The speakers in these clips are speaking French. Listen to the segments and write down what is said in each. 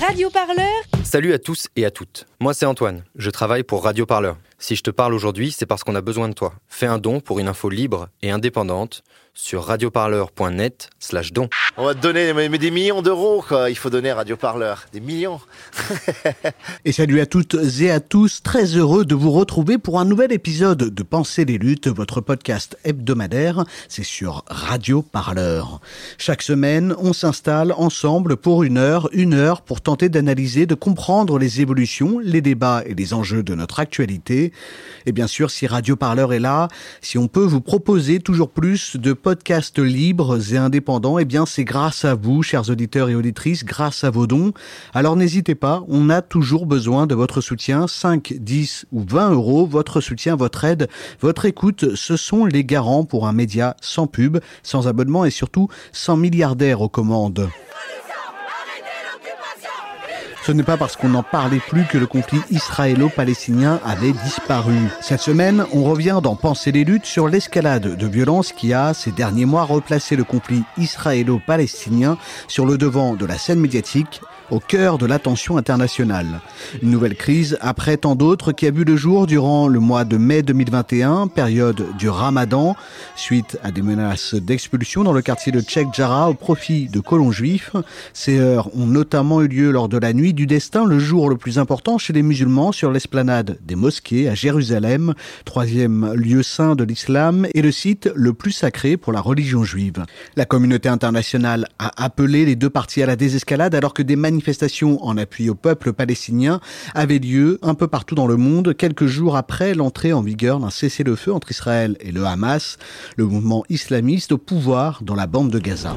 Radio Parleur Salut à tous et à toutes. Moi c'est Antoine, je travaille pour Radio Parleur. Si je te parle aujourd'hui, c'est parce qu'on a besoin de toi. Fais un don pour une info libre et indépendante sur radioparleur.net slash don. On va te donner mais, des millions d'euros, quoi. Il faut donner à Radio Parleur. Des millions. Et salut à toutes et à tous, très heureux de vous retrouver pour un nouvel épisode de Penser les luttes, votre podcast hebdomadaire, c'est sur Radio Parleur. Chaque semaine, on s'installe ensemble pour une heure, une heure pour tenter d'analyser, de comprendre les évolutions, les débats et les enjeux de notre actualité. Et bien sûr, si Radio Parleur est là, si on peut vous proposer toujours plus de podcasts libres et indépendants, eh bien c'est grâce à vous, chers auditeurs et auditrices, grâce à vos dons. Alors n'hésitez pas, on a toujours besoin de votre soutien, 5, 10 ou 20 euros. Votre soutien, votre aide, votre écoute, ce sont les garants pour un média sans pub, sans abonnement et surtout sans milliardaires aux commandes. Ce n'est pas parce qu'on n'en parlait plus que le conflit israélo-palestinien avait disparu. Cette semaine, on revient dans Penser les luttes sur l'escalade de violence qui a, ces derniers mois, replacé le conflit israélo-palestinien sur le devant de la scène médiatique au cœur de l'attention internationale. Une nouvelle crise après tant d'autres qui a vu le jour durant le mois de mai 2021, période du ramadan, suite à des menaces d'expulsion dans le quartier de Tchèque Jarrah au profit de colons juifs. Ces heures ont notamment eu lieu lors de la nuit du destin, le jour le plus important chez les musulmans sur l'esplanade des mosquées à Jérusalem, troisième lieu saint de l'islam et le site le plus sacré pour la religion juive. La communauté internationale a appelé les deux parties à la désescalade alors que des manifestations en appui au peuple palestinien avaient lieu un peu partout dans le monde quelques jours après l'entrée en vigueur d'un cessez-le-feu entre Israël et le Hamas, le mouvement islamiste au pouvoir dans la bande de Gaza.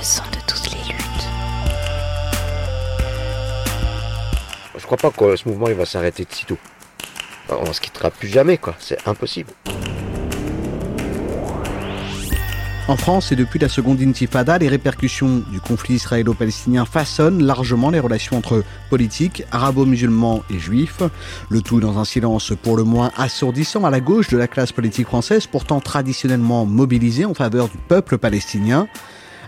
le son de toutes les luttes. Je crois pas que ce mouvement il va s'arrêter de sitôt. On se quittera plus jamais, quoi. C'est impossible. En France et depuis la seconde intifada, les répercussions du conflit israélo-palestinien façonnent largement les relations entre politiques, arabo-musulmans et juifs. Le tout dans un silence pour le moins assourdissant à la gauche de la classe politique française, pourtant traditionnellement mobilisée en faveur du peuple palestinien.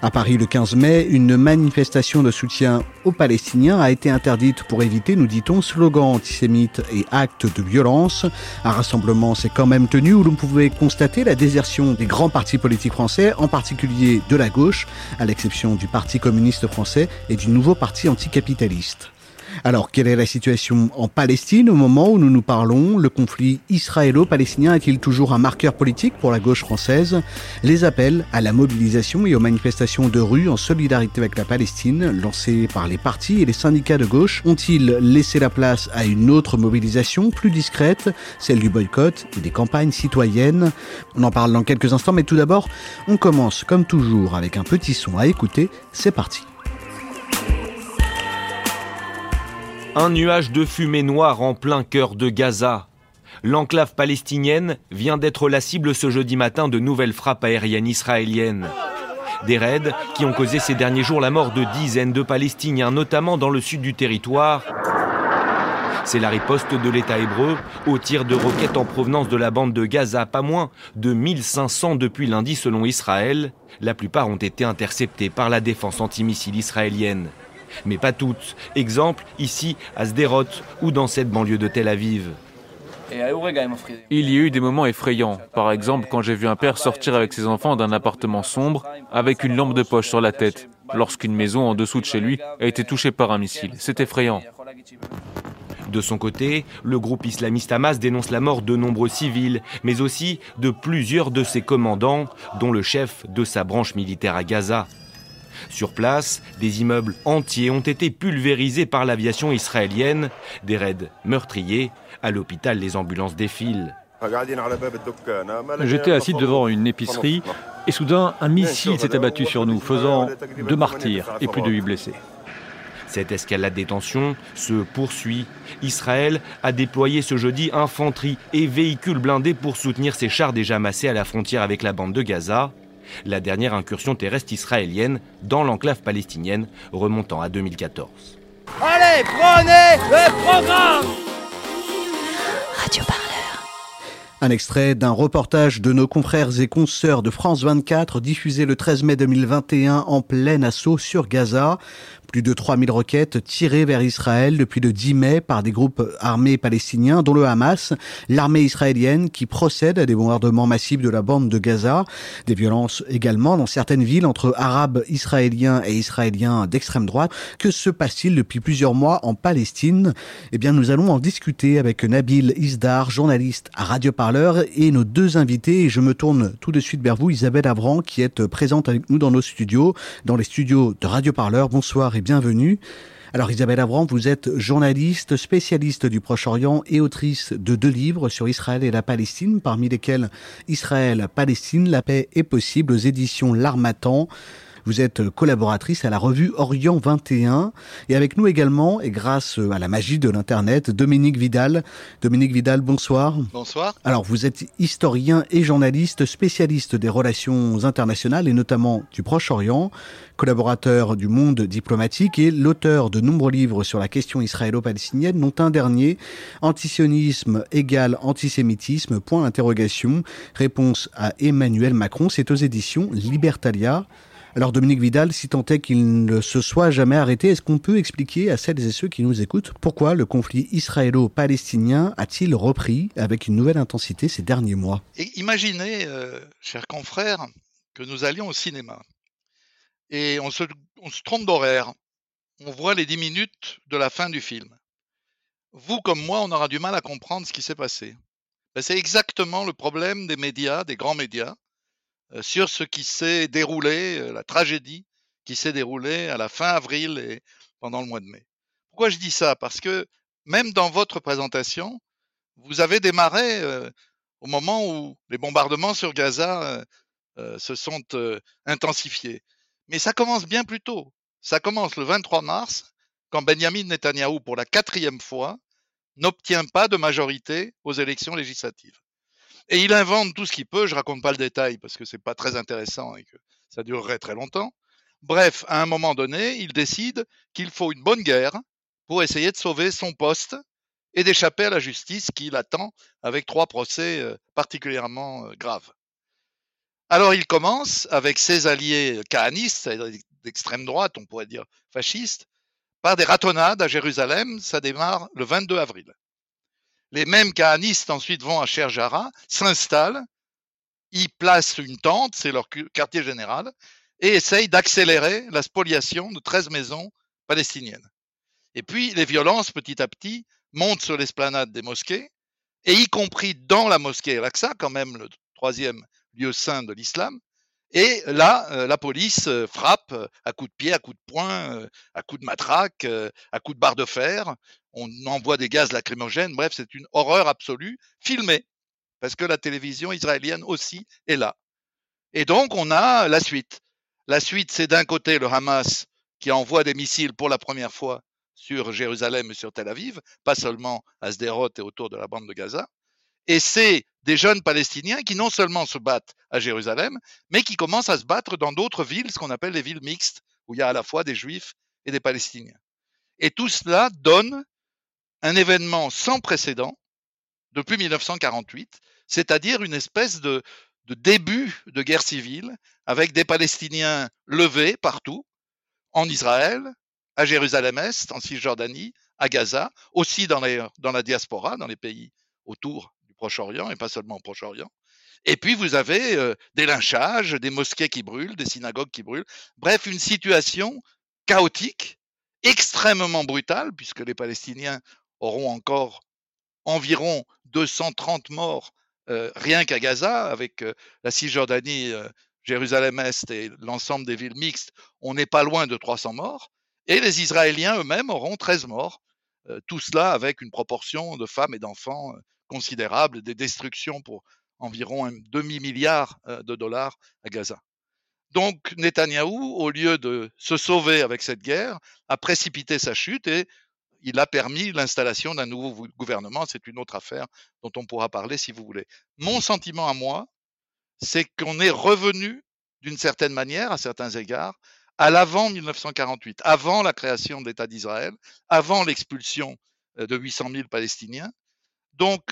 À Paris le 15 mai, une manifestation de soutien aux Palestiniens a été interdite pour éviter, nous dit-on, slogans antisémites et actes de violence. Un rassemblement s'est quand même tenu où l'on pouvait constater la désertion des grands partis politiques français, en particulier de la gauche, à l'exception du Parti communiste français et du nouveau parti anticapitaliste. Alors, quelle est la situation en Palestine au moment où nous nous parlons? Le conflit israélo-palestinien est-il toujours un marqueur politique pour la gauche française? Les appels à la mobilisation et aux manifestations de rue en solidarité avec la Palestine, lancés par les partis et les syndicats de gauche, ont-ils laissé la place à une autre mobilisation plus discrète, celle du boycott et des campagnes citoyennes? On en parle dans quelques instants, mais tout d'abord, on commence comme toujours avec un petit son à écouter. C'est parti. Un nuage de fumée noire en plein cœur de Gaza. L'enclave palestinienne vient d'être la cible ce jeudi matin de nouvelles frappes aériennes israéliennes. Des raids qui ont causé ces derniers jours la mort de dizaines de Palestiniens, notamment dans le sud du territoire. C'est la riposte de l'État hébreu au tir de roquettes en provenance de la bande de Gaza, pas moins de 1500 depuis lundi selon Israël. La plupart ont été interceptés par la défense antimissile israélienne mais pas toutes. Exemple, ici, à Sderot ou dans cette banlieue de Tel Aviv. Il y a eu des moments effrayants. Par exemple, quand j'ai vu un père sortir avec ses enfants d'un appartement sombre avec une lampe de poche sur la tête, lorsqu'une maison en dessous de chez lui a été touchée par un missile. C'est effrayant. De son côté, le groupe islamiste Hamas dénonce la mort de nombreux civils, mais aussi de plusieurs de ses commandants, dont le chef de sa branche militaire à Gaza. Sur place, des immeubles entiers ont été pulvérisés par l'aviation israélienne, des raids meurtriers. À l'hôpital, les ambulances défilent. J'étais assis devant une épicerie et soudain un missile s'est abattu sur nous, faisant deux martyrs et plus de huit blessés. Cette escalade des tensions se poursuit. Israël a déployé ce jeudi infanterie et véhicules blindés pour soutenir ses chars déjà massés à la frontière avec la bande de Gaza. La dernière incursion terrestre israélienne dans l'enclave palestinienne remontant à 2014. Allez, prenez le programme Radio un extrait d'un reportage de nos confrères et consoeurs de France 24 diffusé le 13 mai 2021 en plein assaut sur Gaza. Plus de 3000 roquettes tirées vers Israël depuis le 10 mai par des groupes armés palestiniens, dont le Hamas, l'armée israélienne qui procède à des bombardements massifs de la bande de Gaza. Des violences également dans certaines villes entre arabes israéliens et israéliens d'extrême droite. Que se passe-t-il depuis plusieurs mois en Palestine? Eh bien, nous allons en discuter avec Nabil Isdar, journaliste à Radio Parleur, et nos deux invités. je me tourne tout de suite vers vous, Isabelle Avran, qui est présente avec nous dans nos studios, dans les studios de Radio Parleur. Bonsoir et bienvenue. Alors Isabelle Avram, vous êtes journaliste, spécialiste du Proche-Orient et autrice de deux livres sur Israël et la Palestine, parmi lesquels Israël, Palestine, la paix est possible aux éditions L'Armatan. Vous êtes collaboratrice à la revue Orient 21 et avec nous également, et grâce à la magie de l'Internet, Dominique Vidal. Dominique Vidal, bonsoir. Bonsoir. Alors, vous êtes historien et journaliste spécialiste des relations internationales et notamment du Proche-Orient, collaborateur du monde diplomatique et l'auteur de nombreux livres sur la question israélo-palestinienne, dont un dernier, Antisionisme égale antisémitisme, point d'interrogation, réponse à Emmanuel Macron, c'est aux éditions Libertalia. Alors Dominique Vidal, si tant est qu'il ne se soit jamais arrêté, est-ce qu'on peut expliquer à celles et ceux qui nous écoutent pourquoi le conflit israélo-palestinien a-t-il repris avec une nouvelle intensité ces derniers mois? Imaginez, euh, chers confrères, que nous allions au cinéma et on se, trompe d'horaire. On voit les 10 minutes de la fin du film. Vous comme moi, on aura du mal à comprendre ce qui s'est passé. Ben, c'est exactement le problème des médias, des grands médias, sur ce qui s'est déroulé, euh, la tragédie qui s'est déroulée à la fin avril et pendant le mois de mai. Pourquoi je dis ça? Parce que même dans votre présentation, vous avez démarré euh, au moment où les bombardements sur Gaza se sont intensifiés. Mais ça commence bien plus tôt. Ça commence le 23 mars, quand Benjamin Netanyahou, pour la quatrième fois, n'obtient pas de majorité aux élections législatives. Et il invente tout ce qu'il peut. Je raconte pas le détail parce que c'est pas très intéressant et que ça durerait très longtemps. Bref, à un moment donné, il décide qu'il faut une bonne guerre pour essayer de sauver son poste et d'échapper à la justice qui l'attend avec trois procès euh, particulièrement euh, graves. Alors il commence avec ses alliés kahanistes, d'extrême droite, on pourrait dire fascistes, par des ratonnades à Jérusalem. Ça démarre le 22 avril. Les mêmes kahanistes ensuite vont à Sherjara, s'installent, y placent une tente, c'est leur quartier général, et essayent d'accélérer la spoliation de 13 maisons palestiniennes. Et puis les violences petit à petit montent sur l'esplanade des mosquées, et y compris dans la mosquée Al-Aqsa, quand même le troisième lieu saint de l'islam. Et là, euh, la police euh, frappe à coups de pied, à coups de poing, euh, à coups de matraque, à coups de barre de fer on envoie des gaz lacrymogènes, bref, c'est une horreur absolue, filmée, parce que la télévision israélienne aussi est là. Et donc, on a la suite. La suite, c'est d'un côté le Hamas qui envoie des missiles pour la première fois sur Jérusalem et sur Tel Aviv, pas seulement à Sderot et autour de la bande de Gaza. Et c'est des jeunes Palestiniens qui non seulement se battent à Jérusalem, mais qui commencent à se battre dans d'autres villes, ce qu'on appelle les villes mixtes, où il y a à la fois des Juifs et des Palestiniens. Et tout cela donne un événement sans précédent depuis 1948, c'est-à-dire une espèce de, début de guerre civile avec des Palestiniens levés partout, en Israël, à Jérusalem-Est, en Cisjordanie, à Gaza, aussi dans, dans la diaspora, dans les pays autour Proche-Orient, et pas seulement au Proche-Orient. Et puis vous avez euh, des lynchages, des mosquées qui brûlent, des synagogues qui brûlent. Bref, une situation chaotique, extrêmement brutale, puisque les Palestiniens auront encore environ 230 morts rien qu'à Gaza, avec la Cisjordanie, Jérusalem-Est et l'ensemble des villes mixtes, on n'est pas loin de 300 morts. Et les Israéliens eux-mêmes auront 13 morts. tout cela avec une proportion de femmes et d'enfants considérables, des destructions pour environ un demi-milliard de dollars à Gaza. Donc Netanyahou, au lieu de se sauver avec cette guerre, a précipité sa chute et il a permis l'installation d'un nouveau gouvernement. C'est une autre affaire dont on pourra parler si vous voulez. Mon sentiment à moi, c'est qu'on est revenu d'une certaine manière, à certains égards, à l'avant 1948, avant la création de l'État d'Israël, avant l'expulsion euh, de 800 000 Palestiniens. Donc,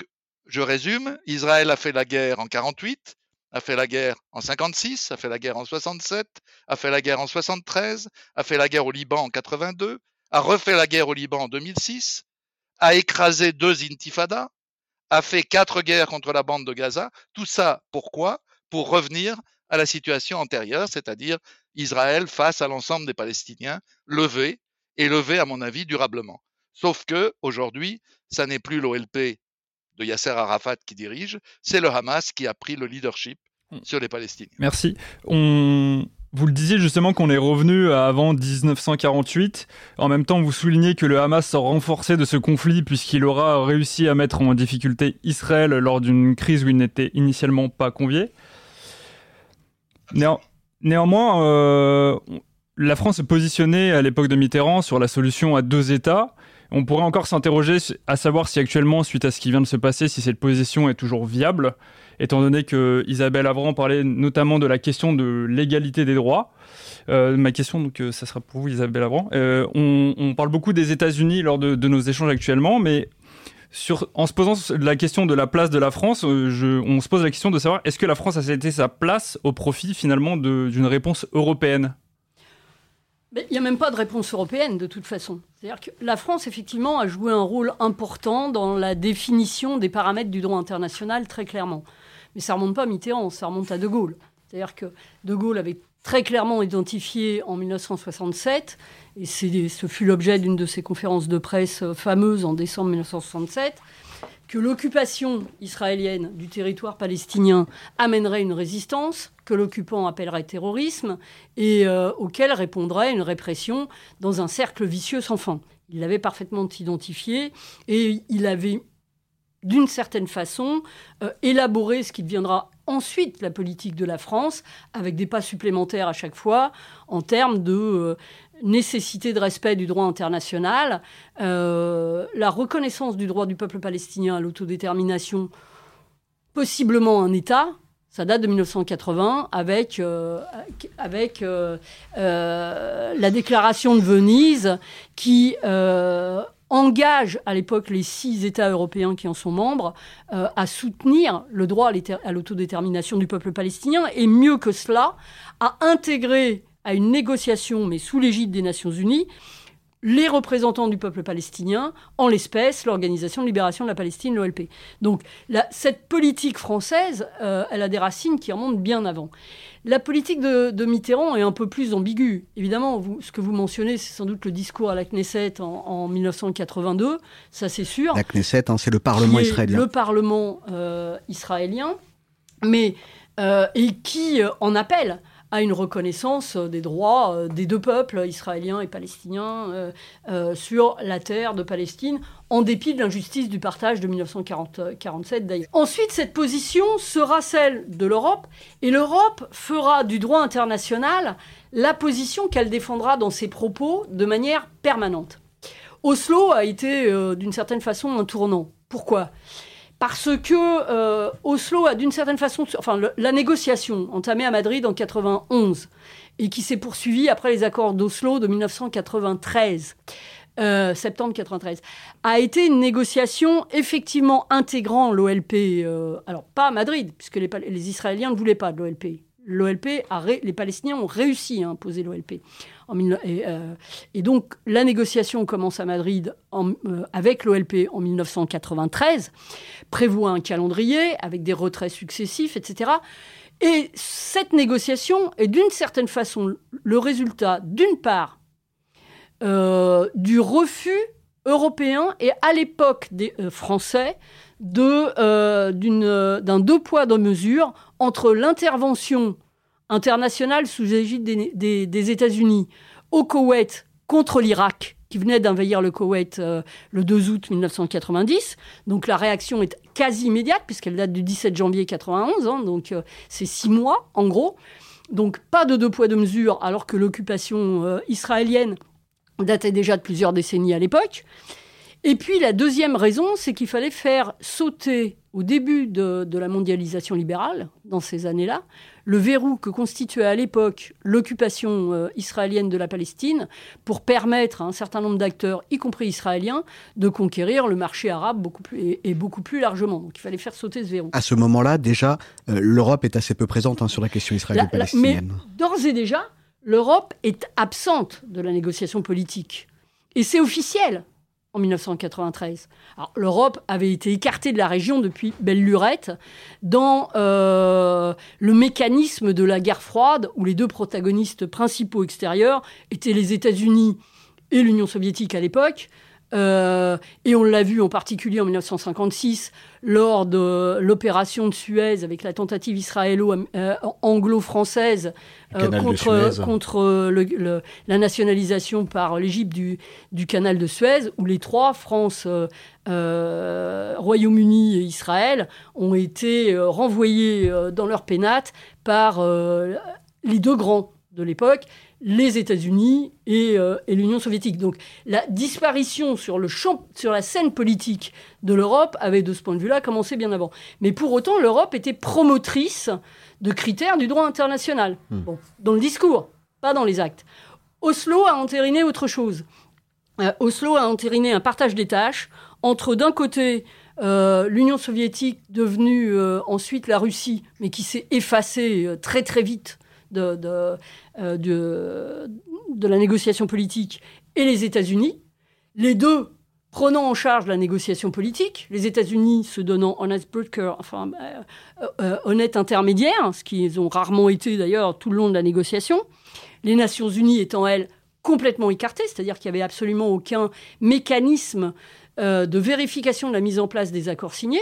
je résume, Israël a fait la guerre en 48, a fait la guerre en 56, a fait la guerre en 67, a fait la guerre en 73, a fait la guerre au Liban en 82, a refait la guerre au Liban en 2006, a écrasé deux intifadas, a fait quatre guerres contre la bande de Gaza. Tout ça, pourquoi? Pour revenir à la situation antérieure, c'est-à-dire Israël face à l'ensemble des Palestiniens, levé et levé, à mon avis, durablement. Sauf que aujourd'hui, ça n'est plus l'OLP de Yasser Arafat qui dirige, c'est le Hamas qui a pris le leadership hmm. sur les Palestiniens. Merci. On... Vous le disiez justement qu'on est revenu à avant 1948. En même temps, vous soulignez que le Hamas sort renforcé de ce conflit puisqu'il aura réussi à mettre en difficulté Israël lors d'une crise où il n'était initialement pas convié. néanmoins, euh, la France est positionnée à l'époque de Mitterrand sur la solution à deux États. On pourrait encore s'interroger à savoir si actuellement, suite à ce qui vient de se passer, si cette position est toujours viable, étant donné que Isabelle Avran parlait notamment de la question de l'égalité des droits. Euh, ma question, donc, euh, ça sera pour vous, Isabelle Avran. Euh, on, parle beaucoup des États-Unis lors de, nos échanges actuellement, mais en se posant la question de la place de la France, on se pose la question de savoir est-ce que la France a cédé sa place au profit finalement d'une réponse européenne? Il n'y a même pas de réponse européenne de toute façon. C'est-à-dire que la France, effectivement, a joué un rôle important dans la définition des paramètres du droit international, très clairement. Mais ça remonte pas à Mitterrand, ça remonte à De Gaulle. C'est-à-dire que De Gaulle avait très clairement identifié en 1967, et ce fut l'objet d'une de ses conférences de presse fameuses en décembre 1967, que l'occupation israélienne du territoire palestinien amènerait une résistance, l'occupant appellerait terrorisme, et euh, auquel répondrait une répression dans un cercle vicieux sans fin. Il l'avait parfaitement identifié, et il avait, d'une certaine façon, euh, élaboré ce qui deviendra ensuite la politique de la France, avec des pas supplémentaires à chaque fois, en termes de euh, nécessité de respect du droit international, la reconnaissance du droit du peuple palestinien à l'autodétermination, possiblement un État. Ça date de 1980 avec, euh, avec euh, la déclaration de Venise qui engage à l'époque les six États européens qui en sont membres à soutenir le droit à l'autodétermination du peuple palestinien. Et mieux que cela, à intégrer à une négociation, mais sous l'égide des Nations Unies, les représentants du peuple palestinien, en l'espèce l'Organisation de libération de la Palestine, l'OLP. Donc cette politique française, euh, elle a des racines qui remontent bien avant. La politique de, Mitterrand est un peu plus ambiguë. Évidemment, vous, ce que vous mentionnez, c'est sans doute le discours à la Knesset en, 1982, ça c'est sûr. La Knesset, hein, c'est le Parlement israélien. Le Parlement euh, israélien, mais euh, et qui en appelle à une reconnaissance euh, des droits euh, des deux peuples, israéliens et palestiniens, euh, sur la terre de Palestine, en dépit de l'injustice du partage de 1947 d'ailleurs. Ensuite, cette position sera celle de l'Europe, et l'Europe fera du droit international la position qu'elle défendra dans ses propos de manière permanente. Oslo a été d'une certaine façon un tournant. Pourquoi? Parce que euh, Oslo a d'une certaine façon, la négociation entamée à Madrid en 91 et qui s'est poursuivie après les accords d'Oslo de 1993. Euh, septembre 93, a été une négociation effectivement intégrant l'OLP, euh, alors pas à Madrid, puisque les, les Israéliens ne voulaient pas de l'OLP. L'OLP, les Palestiniens ont réussi à imposer l'OLP. Euh, et, donc, la négociation commence à Madrid euh, avec l'OLP en 1993, prévoit un calendrier avec des retraits successifs, etc. Et cette négociation est d'une certaine façon le résultat, d'une part, euh, du refus européen et à l'époque des Français d'un deux poids deux mesures entre l'intervention internationale sous l'égide des, États-Unis au Koweït contre l'Irak, qui venait d'invahir le Koweït euh, le 2 août 1990. Donc la réaction est quasi immédiate, puisqu'elle date du 17 janvier 91, hein, donc euh, c'est six mois en gros. Donc pas de deux poids deux mesures, alors que l'occupation euh, israélienne datait déjà de plusieurs décennies à l'époque. Et puis la deuxième raison, c'est qu'il fallait faire sauter au début de, la mondialisation libérale, dans ces années-là, le verrou que constituait à l'époque l'occupation euh, israélienne de la Palestine pour permettre à un certain nombre d'acteurs, y compris israéliens, de conquérir le marché arabe beaucoup plus, et, beaucoup plus largement. Donc il fallait faire sauter ce verrou. À ce moment-là, déjà, euh, l'Europe est assez peu présente hein, sur la question israélo-palestinienne. Mais d'ores et déjà, l'Europe est absente de la négociation politique. Et c'est officiel en 1993. L'Europe avait été écartée de la région depuis belle lurette dans euh, le mécanisme de la guerre froide où les deux protagonistes principaux extérieurs étaient les États-Unis et l'Union soviétique à l'époque. Euh, et on l'a vu en particulier en 1956 lors de l'opération de Suez avec la tentative israélo-anglo-française euh, contre, contre la nationalisation par l'Égypte du, du, canal de Suez, où les trois, France, euh, Royaume-Uni et Israël, ont été renvoyés dans leur pénate par les deux grands de l'époque, les États-Unis euh, et, l'Union soviétique. Donc la disparition sur, le champ, sur la scène politique de l'Europe avait de ce point de vue-là commencé bien avant. Mais pour autant, l'Europe était promotrice de critères du droit international. Hmm. Bon, dans le discours, pas dans les actes. Oslo a entériné autre chose. Euh, Oslo a entériné un partage des tâches entre d'un côté euh, l'Union soviétique devenue ensuite la Russie, mais qui s'est effacée très très vite de, euh, de, la négociation politique et les États-Unis, les deux prenant en charge la négociation politique, les États-Unis se donnant honest broker, enfin euh, euh, honnête intermédiaire, ce qu'ils ont rarement été d'ailleurs tout le long de la négociation, les Nations Unies étant elles complètement écartées, c'est-à-dire qu'il n'y avait absolument aucun mécanisme de vérification de la mise en place des accords signés,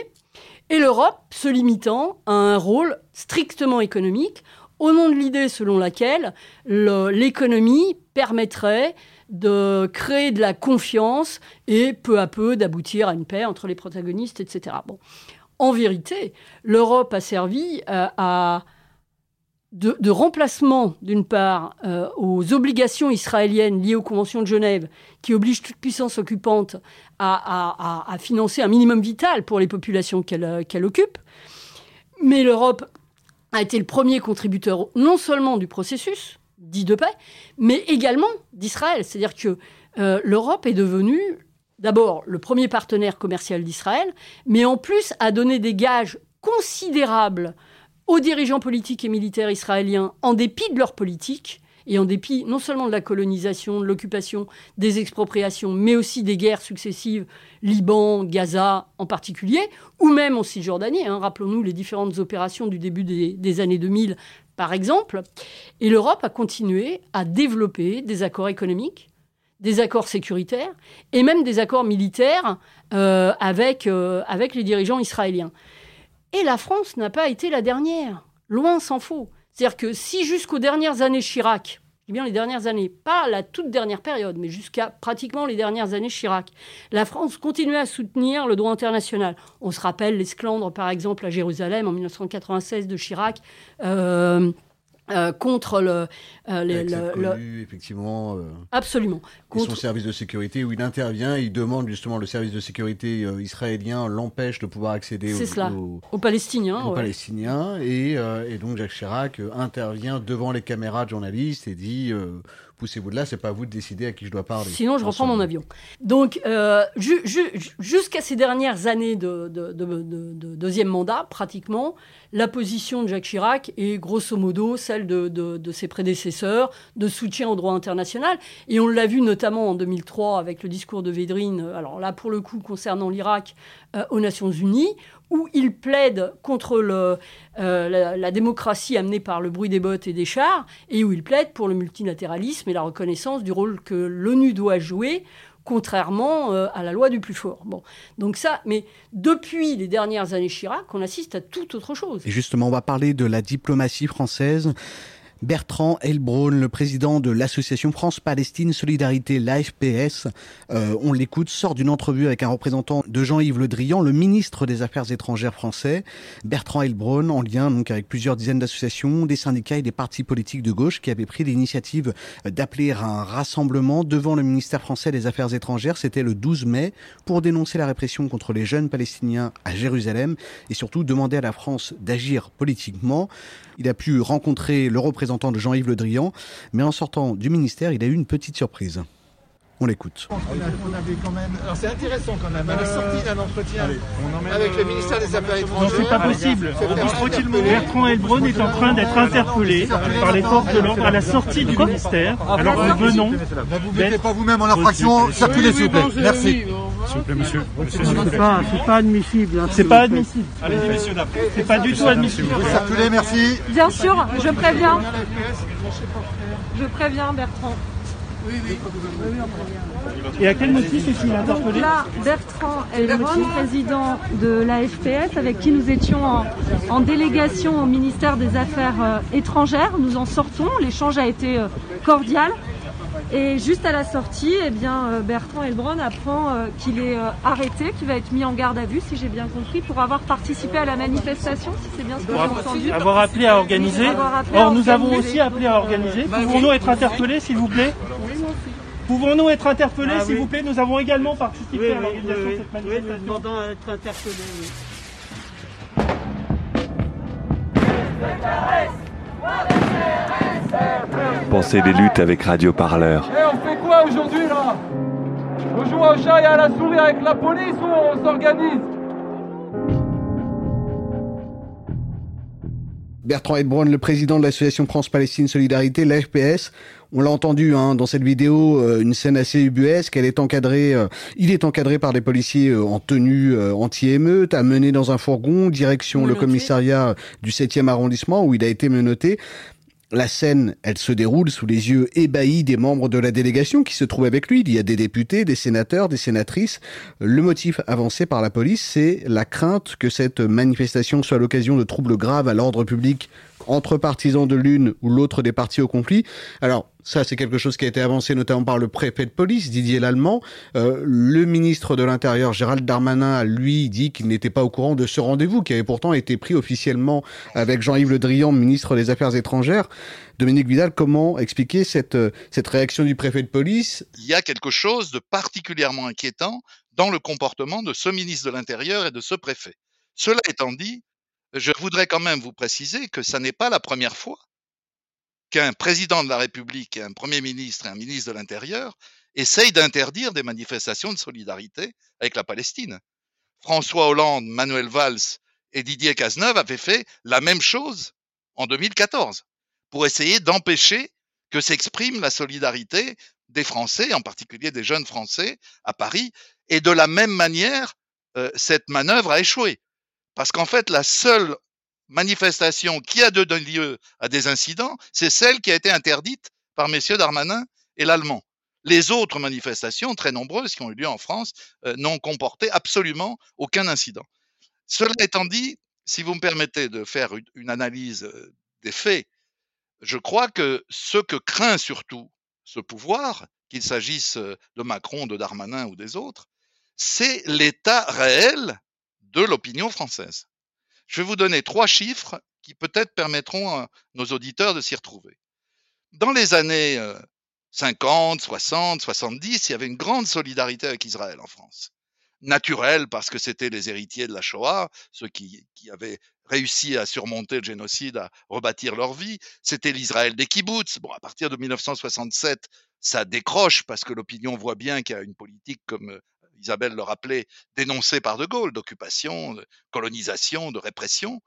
et l'Europe se limitant à un rôle strictement économique au nom de l'idée selon laquelle l'économie permettrait de créer de la confiance et peu à peu d'aboutir à une paix entre les protagonistes, etc. En vérité, l'Europe a servi euh, de, remplacement, d'une part, euh, aux obligations israéliennes liées aux conventions de Genève, qui obligent toute puissance occupante à, financer un minimum vital pour les populations qu'elle occupe. Mais l'Europe a été le premier contributeur non seulement du processus dit de paix, mais également d'Israël. C'est-à-dire que euh, l'Europe est devenue d'abord le premier partenaire commercial d'Israël, mais en plus a donné des gages considérables aux dirigeants politiques et militaires israéliens en dépit de leur politique et en dépit non seulement de la colonisation, de l'occupation, des expropriations, mais aussi des guerres successives, Liban, Gaza en particulier, ou même en Cisjordanie, hein, rappelons-nous les différentes opérations du début des, années 2000 par exemple, et l'Europe a continué à développer des accords économiques, des accords sécuritaires et même des accords militaires euh, avec, euh, avec les dirigeants israéliens. Et la France n'a pas été la dernière, loin s'en faut. C'est-à-dire que si jusqu'aux dernières années Chirac, eh les dernières années, pas la toute dernière période, mais jusqu'à pratiquement les dernières années Chirac, la France continuait à soutenir le droit international. On se rappelle l'esclandre, par exemple, à Jérusalem en 1996 de Chirac. Euh, euh, contre le, euh, effectivement euh, absolument. contre... son service de sécurité où il intervient il demande justement le service de sécurité israélien l'empêche de pouvoir accéder aux, aux, Palestiniens aux Palestiniens et, et, donc Jacques Chirac intervient devant les caméras de journalistes et dit poussez-vous de là, c'est pas à vous de décider à qui je dois parler. Sinon, je reprends mon avion. Donc, euh, jusqu'à ces dernières années de, deuxième mandat, pratiquement, la position de Jacques Chirac est grosso modo celle de, ses prédécesseurs, de soutien au droit international. Et on l'a vu notamment en 2003 avec le discours de Védrine, alors là, pour le coup, concernant l'Irak, euh, aux Nations Unies, où il plaide contre euh, la, démocratie amenée par le bruit des bottes et des chars, et où il plaide pour le multilatéralisme et la reconnaissance du rôle que l'ONU doit jouer, contrairement euh, à la loi du plus fort. Bon, donc ça, mais depuis les dernières années Chirac, on assiste à tout autre chose. Et justement, on va parler de la diplomatie française. Bertrand Elbron, le président de l'association France-Palestine Solidarité, l'AFPS, euh, on l'écoute, sort d'une entrevue avec un représentant de Jean-Yves Le Drian, le ministre des Affaires étrangères français. Bertrand Elbron, en lien donc avec plusieurs dizaines d'associations, des syndicats et des partis politiques de gauche qui avaient pris l'initiative d'appeler un rassemblement devant le ministère français des Affaires étrangères. C'était le 12 mai pour dénoncer la répression contre les jeunes palestiniens à Jérusalem et surtout demander à la France d'agir politiquement. Il a pu rencontrer le représentant de Jean-Yves Le Drian, mais en sortant du ministère, il a eu une petite surprise. On l'écoute. c'est intéressant quand même, à la sortie d'un entretien avec le ministère des Affaires étrangères. Non, c'est pas possible. Bertrand Elbron est en train d'être interpellé par les forces de l'ordre à la sortie du ministère. Alors nous venons. Ne vous mettez pas vous-même en infraction, circulez s'il vous plaît. Merci. S'il vous plaît, monsieur. C'est pas, pas admissible. C'est pas admissible. Allez, messieurs, C'est pas du tout admissible. Vous circulez, merci. Bien sûr, je préviens. Je préviens Bertrand. Et à quel motif est-il interpellé Là, Bertrand Elbron, président de l'AFPS, avec qui nous étions en, en, délégation au ministère des Affaires euh, étrangères. Nous en sortons, l'échange a été euh, cordial. Et juste à la sortie, eh bien, euh, Bertrand Elbron apprend euh, qu'il est euh, arrêté, qu'il va être mis en garde à vue, si j'ai bien compris, pour avoir participé à la manifestation, si c'est bien ce que j'ai entendu. Avoir appelé à organiser. Or, nous avons aussi appelé à organiser. Pouvons-nous être interpellés, s'il vous plaît Pouvons-nous être interpellés, ah s'il vous plaît Nous avons également participé à l'organisation de cette manifestation. Oui, nous demandons à être interpellés. Pensez des luttes avec Radio Parleur. Et eh, on fait quoi aujourd'hui là? On joue au chat et à la souris avec la police ou on s'organise? Bertrand Edbron, le président de l'association France-Palestine Solidarité, l'FPS. On l'a entendu hein, dans cette vidéo, euh, une scène assez ubuesque. Elle est encadrée, euh, il est encadré par des policiers euh, en tenue anti-émeute, amené dans un fourgon, direction le commissariat du 7e arrondissement où il a été menotté. La scène, elle se déroule sous les yeux ébahis des membres de la délégation qui se trouvent avec lui. Il y a des députés, des sénateurs, des sénatrices. Le motif avancé par la police, c'est la crainte que cette manifestation soit l'occasion de troubles graves à l'ordre public entre partisans de l'une ou l'autre des partis au conflit. Alors, ça, c'est quelque chose qui a été avancé notamment par le préfet de police, Didier Lallemand. Euh, le ministre de l'Intérieur, Gérald Darmanin, lui, dit qu'il n'était pas au courant de ce rendez-vous, qui avait pourtant été pris officiellement avec Jean-Yves Le Drian, ministre des Affaires étrangères. Dominique Vidal, comment expliquer cette, euh, cette réaction du préfet de police? Il y a quelque chose de particulièrement inquiétant dans le comportement de ce ministre de l'Intérieur et de ce préfet. Cela étant dit, je voudrais quand même vous préciser que ça n'est pas la première fois qu'un président de la République, un Premier ministre et un ministre de l'Intérieur essayent d'interdire des manifestations de solidarité avec la Palestine. François Hollande, Manuel Valls et Didier Cazeneuve avaient fait la même chose en 2014 pour essayer d'empêcher que s'exprime la solidarité des Français, en particulier des jeunes Français à Paris. Et de la même manière, euh, cette manœuvre a échoué. Parce qu'en fait, la seule manifestation qui a donné lieu à des incidents, c'est celle qui a été interdite par messieurs Darmanin et l'Allemand. Les autres manifestations, très nombreuses, qui ont eu lieu en France, euh, n'ont comporté absolument aucun incident. Cela étant dit, si vous me permettez de faire une analyse euh, des faits, je crois que ce que craint surtout ce pouvoir, qu'il s'agisse euh, de Macron, de Darmanin ou des autres, c'est l'état réel de l'opinion française. Je vais vous donner trois chiffres qui peut-être permettront à nos auditeurs de s'y retrouver. Dans les années 50, 60, 70, il y avait une grande solidarité avec Israël en France. Naturelle parce que c'était les héritiers de la Shoah, ceux qui, avaient réussi à surmonter le génocide, à rebâtir leur vie. C'était l'Israël des kibbutz. Bon, à partir de 1967, ça décroche parce que l'opinion voit bien qu'il y a une politique comme Isabelle le rappelait, dénoncé par De Gaulle, d'occupation, de colonisation, de répression.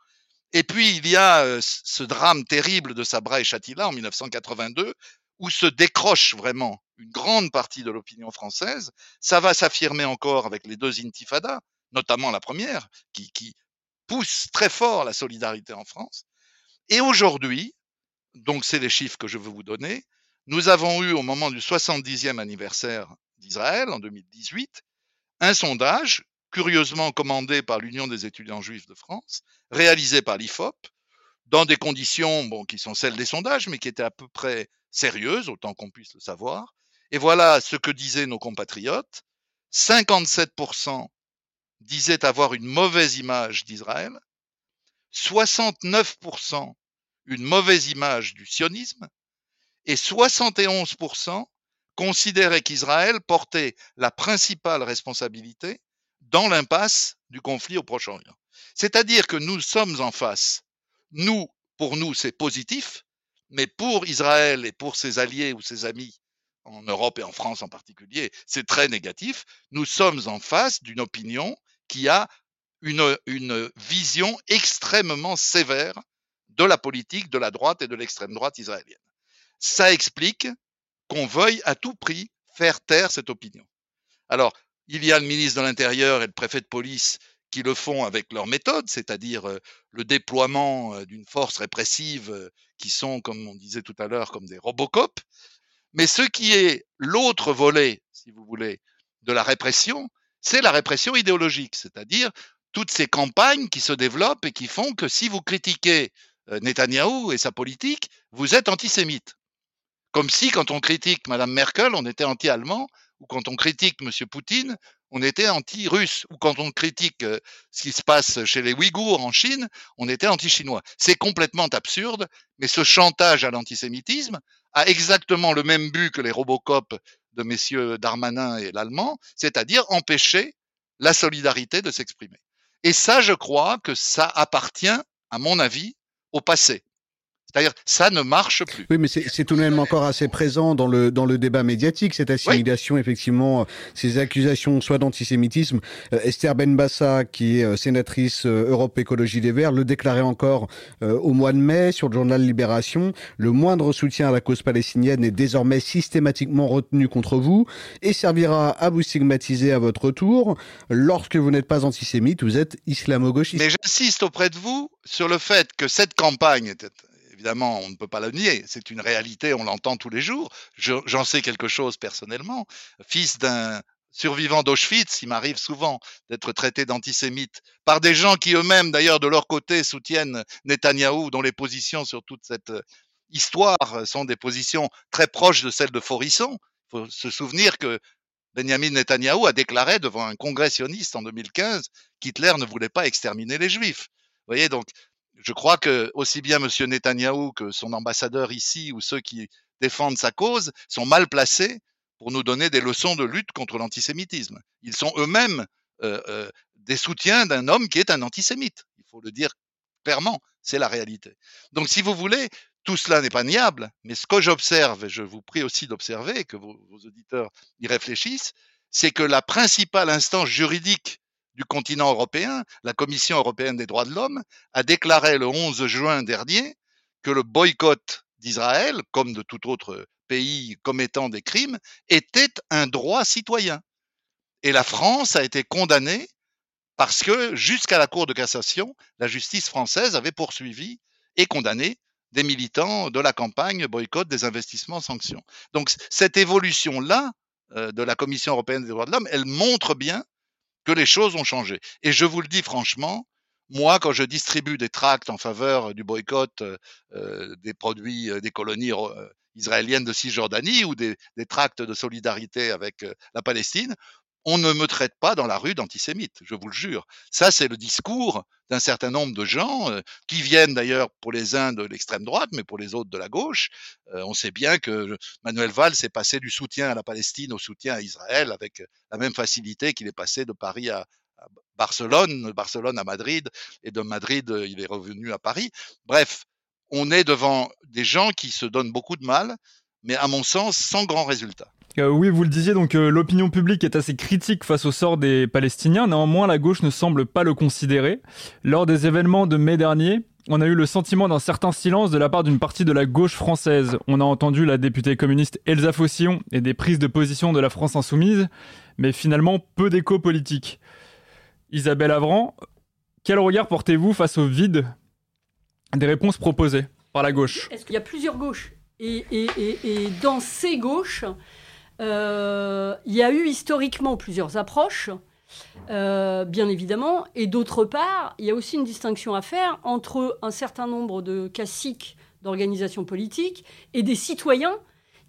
Et puis il y a euh, ce drame terrible de Sabra et Chatila en 1982, où se décroche vraiment une grande partie de l'opinion française. Ça va s'affirmer encore avec les deux intifadas, notamment la première, qui, qui pousse très fort la solidarité en France. Et aujourd'hui, donc c'est les chiffres que je veux vous donner, nous avons eu au moment du 70e anniversaire d'Israël en 2018, un sondage, curieusement commandé par l'Union des étudiants juifs de France, réalisé par l'IFOP, dans des conditions qui sont celles des sondages, mais qui étaient à peu près sérieuses, autant qu'on puisse le savoir. Et voilà ce que disaient nos compatriotes. 57% disaient avoir une mauvaise image d'Israël, 69% une mauvaise image du sionisme, et 71% considéraient qu'Israël portait la principale responsabilité dans l'impasse du conflit au Proche-Orient. C'est-à-dire que nous sommes en face. Nous, pour nous, c'est positif, mais pour Israël et pour ses alliés ou ses amis, en Europe et en France en particulier, c'est très négatif. Nous sommes en face d'une opinion qui a une, une vision extrêmement sévère de la politique de la droite et de l'extrême droite israélienne. Ça explique qu'on veuille à tout prix faire taire cette opinion. Alors, il y a le ministre de l'Intérieur et le préfet de police qui le font avec leur méthode, c'est-à-dire le déploiement d'une force répressive qui sont, comme on disait tout à l'heure, comme des Robocop. Mais ce qui est l'autre volet, si vous voulez, de la répression, c'est la répression idéologique, c'est-à-dire toutes ces campagnes qui se développent et qui font que si vous critiquez Netanyahou et sa politique, vous êtes antisémite. Comme si, quand on critique Mme Merkel, on était anti-allemand, ou quand on critique M. Poutine, on était anti-russe, ou quand on critique ce qui se passe chez les Ouïghours en Chine, on était anti-chinois. C'est complètement absurde, mais ce chantage à l'antisémitisme a exactement le même but que les Robocop de messieurs Darmanin et l'Allemand, c'est-à-dire empêcher la solidarité de s'exprimer. Et ça, je crois que ça appartient, à mon avis, au passé. C'est-à-dire, ça ne marche plus. Oui, mais c'est tout de même encore assez présent dans le, dans le débat médiatique, cette assimilation, effectivement, ces accusations soit d'antisémitisme. Euh, Esther Benbassa, qui est euh, sénatrice euh, Europe Écologie des Verts, le déclarait encore au mois de mai sur le journal Libération. Le moindre soutien à la cause palestinienne est désormais systématiquement retenu contre vous et servira à vous stigmatiser à votre tour. Lorsque vous n'êtes pas antisémite, vous êtes islamo-gauchiste. Mais j'insiste auprès de vous sur le fait que cette campagne était évidemment, on ne peut pas le nier. C'est une réalité, on l'entend tous les jours. J'en sais quelque chose personnellement. Fils d'un survivant d'Auschwitz, il m'arrive souvent d'être traité d'antisémite par des gens qui eux-mêmes, d'ailleurs, de leur côté, soutiennent Netanyahou, dont les positions sur toute cette euh, histoire sont des positions très proches de celles de Forisson. Il faut se souvenir que Benjamin Netanyahou a déclaré devant un congrès sioniste en 2015 qu'Hitler ne voulait pas exterminer les Juifs. Vous voyez, donc je crois que aussi bien M. Netanyahou que son ambassadeur ici ou ceux qui défendent sa cause sont mal placés pour nous donner des leçons de lutte contre l'antisémitisme. Ils sont eux-mêmes euh, euh, des soutiens d'un homme qui est un antisémite. Il faut le dire clairement, c'est la réalité. Donc si vous voulez, tout cela n'est pas niable, mais ce que j'observe, et je vous prie aussi d'observer, que vos, vos auditeurs y réfléchissent, c'est que la principale instance juridique du continent européen, la Commission européenne des droits de l'homme, a déclaré le 11 juin dernier que le boycott d'Israël, comme de tout autre pays commettant des crimes, était un droit citoyen. Et la France a été condamnée parce que jusqu'à la Cour de cassation, la justice française avait poursuivi et condamné des militants de la campagne boycott des investissements sanctions. Donc cette évolution-là euh, de la Commission européenne des droits de l'homme, elle montre bien que les choses ont changé. Et je vous le dis franchement, moi, quand je distribue des tracts en faveur du boycott euh, des produits des colonies israéliennes de Cisjordanie ou des tracts de solidarité avec la Palestine, on ne me traite pas dans la rue d'antisémite, je vous le jure. Ça, c'est le discours d'un certain nombre de gens euh, qui viennent d'ailleurs pour les uns de l'extrême droite, mais pour les autres de la gauche. Euh, on sait bien que Manuel Valls est passé du soutien à la Palestine au soutien à Israël avec la même facilité qu'il est passé de Paris à, à Barcelone, Barcelone à Madrid, et de Madrid, euh, il est revenu à Paris. Bref, on est devant des gens qui se donnent beaucoup de mal, mais à mon sens, sans grand résultat. Euh, oui, vous le disiez, donc euh, l'opinion publique est assez critique face au sort des Palestiniens. Néanmoins, la gauche ne semble pas le considérer. Lors des événements de mai dernier, on a eu le sentiment d'un certain silence de la part d'une partie de la gauche française. On a entendu la députée communiste Elsa Faucillon et des prises de position de la France insoumise, mais finalement peu d'écho politique. Isabelle Avran, quel regard portez-vous face au vide des réponses proposées par la gauche? Est-ce qu'il y a plusieurs gauches? Et, dans ces gauches, euh, il y a eu historiquement plusieurs approches. bien évidemment. Et d'autre part, il y a aussi une distinction à faire entre un certain nombre de caciques d'organisations politiques et des citoyens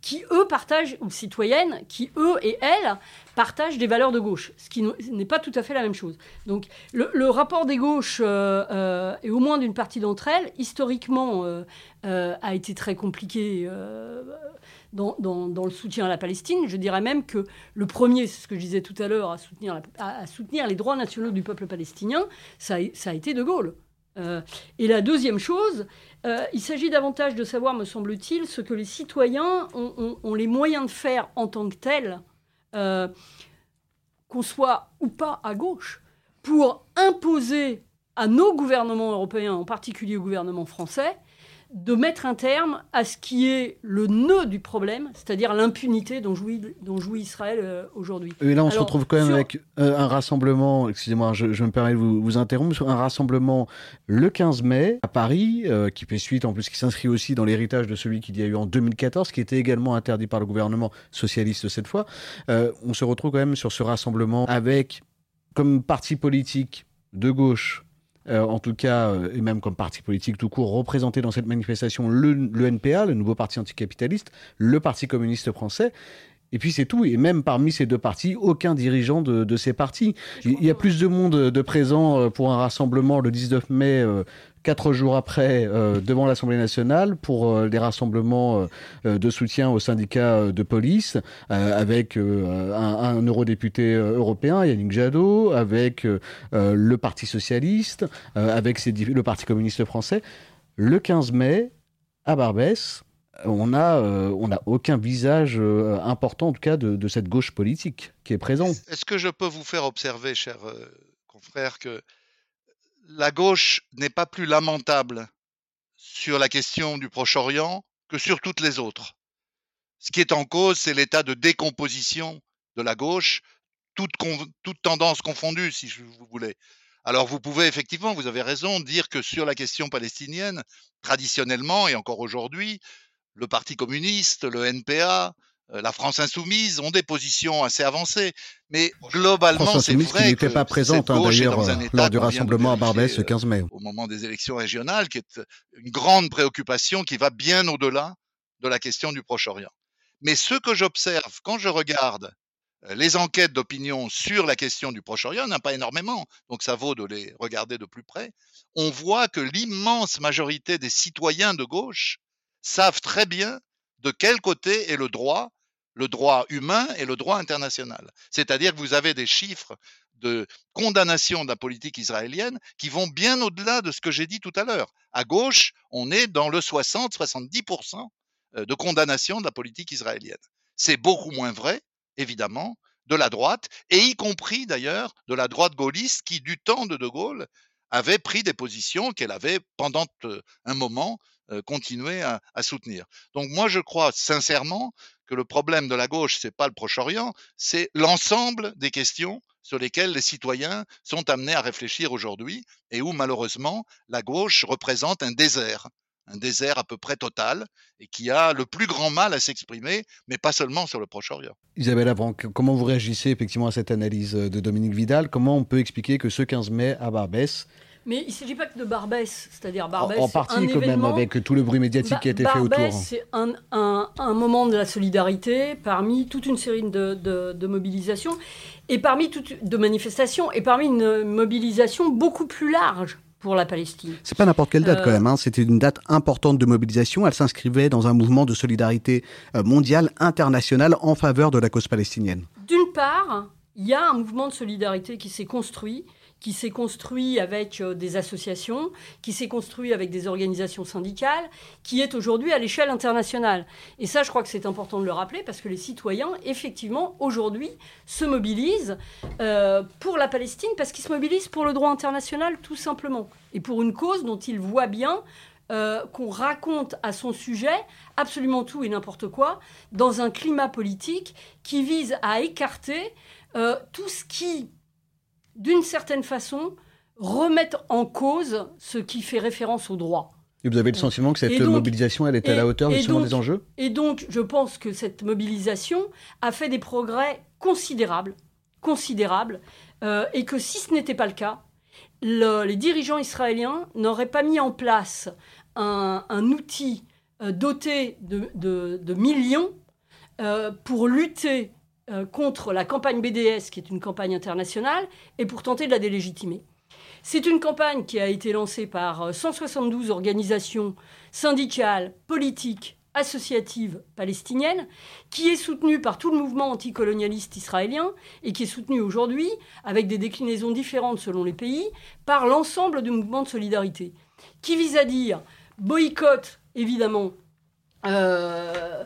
qui, eux, partagent, ou citoyennes, qui, eux et elles, partagent des valeurs de gauche, ce qui n'est pas tout à fait la même chose. Donc le, rapport des gauches, euh, euh, et au moins d'une partie d'entre elles, historiquement, euh, a été très compliqué dans, le soutien à la Palestine. Je dirais même que le premier, c'est ce que je disais tout à l'heure, à soutenir, à, soutenir les droits nationaux du peuple palestinien, ça a été De Gaulle. Euh, et la deuxième chose, euh, il s'agit davantage de savoir, me semble-t-il, ce que les citoyens ont, les moyens de faire en tant que tels, euh, qu'on soit ou pas à gauche, pour imposer à nos gouvernements européens, en particulier au gouvernement français, de mettre un terme à ce qui est le nœud du problème, c'est-à-dire l'impunité dont jouit, dont jouit Israël euh, aujourd'hui. Et là, on se retrouve quand même avec euh, un rassemblement, excusez-moi, je, me permets de vous, vous, interrompre, un rassemblement le 15 mai à Paris, euh, qui fait suite, en plus, qui s'inscrit aussi dans l'héritage de celui qu'il y a eu en 2014, qui était également interdit par le gouvernement socialiste cette fois. on se retrouve quand même sur ce rassemblement avec, comme parti politique de gauche, euh, en tout cas, euh, et même comme parti politique tout court, représenté dans cette manifestation le, le NPA, le nouveau parti anticapitaliste, le Parti communiste français. Et puis c'est tout. Et même parmi ces deux partis, aucun dirigeant de, de ces partis. Il y a plus de monde de présent euh, pour un rassemblement le 19 mai quatre jours après euh, devant l'Assemblée nationale pour euh, des rassemblements euh, de soutien aux syndicats de police avec un, eurodéputé européen, Yannick Jadot, avec le Parti socialiste, avec le Parti communiste français. Le 15 mai, à Barbès, on n'a on aucun visage important, en tout cas, de, cette gauche politique qui est présent. Est-ce que je peux vous faire observer, cher confrère, que la gauche n'est pas plus lamentable sur la question du Proche-Orient que sur toutes les autres. Ce qui est en cause, c'est l'état de décomposition de la gauche, toute, tendance confondue, si vous voulez. Alors vous pouvez effectivement, vous avez raison, dire que sur la question palestinienne, traditionnellement et encore aujourd'hui, le Parti communiste, le NPA, la France insoumise ont des positions assez avancées. Mais globalement, c'est vrai qui n'était pas présente hein, d'ailleurs euh, lors du rassemblement à Barbès le 15 mai. Au moment des élections régionales, qui est une grande préoccupation qui va bien au-delà de la question du Proche-Orient. Mais ce que j'observe quand je regarde euh, les enquêtes d'opinion sur la question du Proche-Orient, n'a pas énormément, donc ça vaut de les regarder de plus près, on voit que l'immense majorité des citoyens de gauche savent très bien de quel côté est le droit le droit humain et le droit international. C'est-à-dire que vous avez des chiffres de condamnation de la politique israélienne qui vont bien au-delà de ce que j'ai dit tout à l'heure. À gauche, on est dans le 60-70% euh, de condamnation de la politique israélienne. C'est beaucoup moins vrai, évidemment, de la droite, et y compris d'ailleurs de la droite gaulliste qui, du temps de De Gaulle, avait pris des positions qu'elle avait pendant un moment continué à, à, soutenir. Donc moi je crois sincèrement que le problème de la gauche, c'est pas le Proche-Orient, c'est l'ensemble des questions sur lesquelles les citoyens sont amenés à réfléchir aujourd'hui et où malheureusement la gauche représente un désert, un désert à peu près total et qui a le plus grand mal à s'exprimer, mais pas seulement sur le Proche-Orient. Isabelle Avant, comment vous réagissez effectivement à cette analyse de Dominique Vidal? Comment on peut expliquer que ce 15 mai à Barbès, mais il ne s'agit pas que de Barbès, c'est-à-dire Barbès. En, partie, quand même, avec tout le bruit médiatique qui a été fait autour. Barbès, c'est un, un, moment de la solidarité parmi toute une série de, de, mobilisations et parmi toute de manifestations et parmi une mobilisation beaucoup plus large pour la Palestine. C'est pas n'importe quelle date quand euh, même. Hein. C'était une date importante de mobilisation. Elle s'inscrivait dans un mouvement de solidarité euh, mondiale, internationale en faveur de la cause palestinienne. D'une part, il y a un mouvement de solidarité qui s'est construit qui s'est construit avec euh, des associations, qui s'est construit avec des organisations syndicales, qui est aujourd'hui à l'échelle internationale. Et ça, je crois que c'est important de le rappeler parce que les citoyens, effectivement, aujourd'hui, se mobilisent euh, pour la Palestine parce qu'ils se mobilisent pour le droit international, tout simplement, et pour une cause dont ils voient bien euh, qu'on raconte à son sujet absolument tout et n'importe quoi dans un climat politique qui vise à écarter tout ce qui d'une certaine façon, remettre en cause ce qui fait référence au droit. Et vous avez le sentiment que cette mobilisation, elle est à la hauteur justement des enjeux? Et donc, je pense que cette mobilisation a fait des progrès considérables, considérable, et que si ce n'était pas le cas, les dirigeants israéliens n'auraient pas mis en place un, outil doté de, millions pour lutter contre la campagne BDS, qui est une campagne internationale, et pour tenter de la délégitimer. C'est une campagne qui a été lancée par 172 organisations syndicales, politiques, associatives palestiniennes, qui est soutenue par tout le mouvement anticolonialiste israélien et qui est soutenue aujourd'hui, avec des déclinaisons différentes selon les pays, par l'ensemble du mouvement de solidarité, qui vise à dire boycott, évidemment, euh, euh,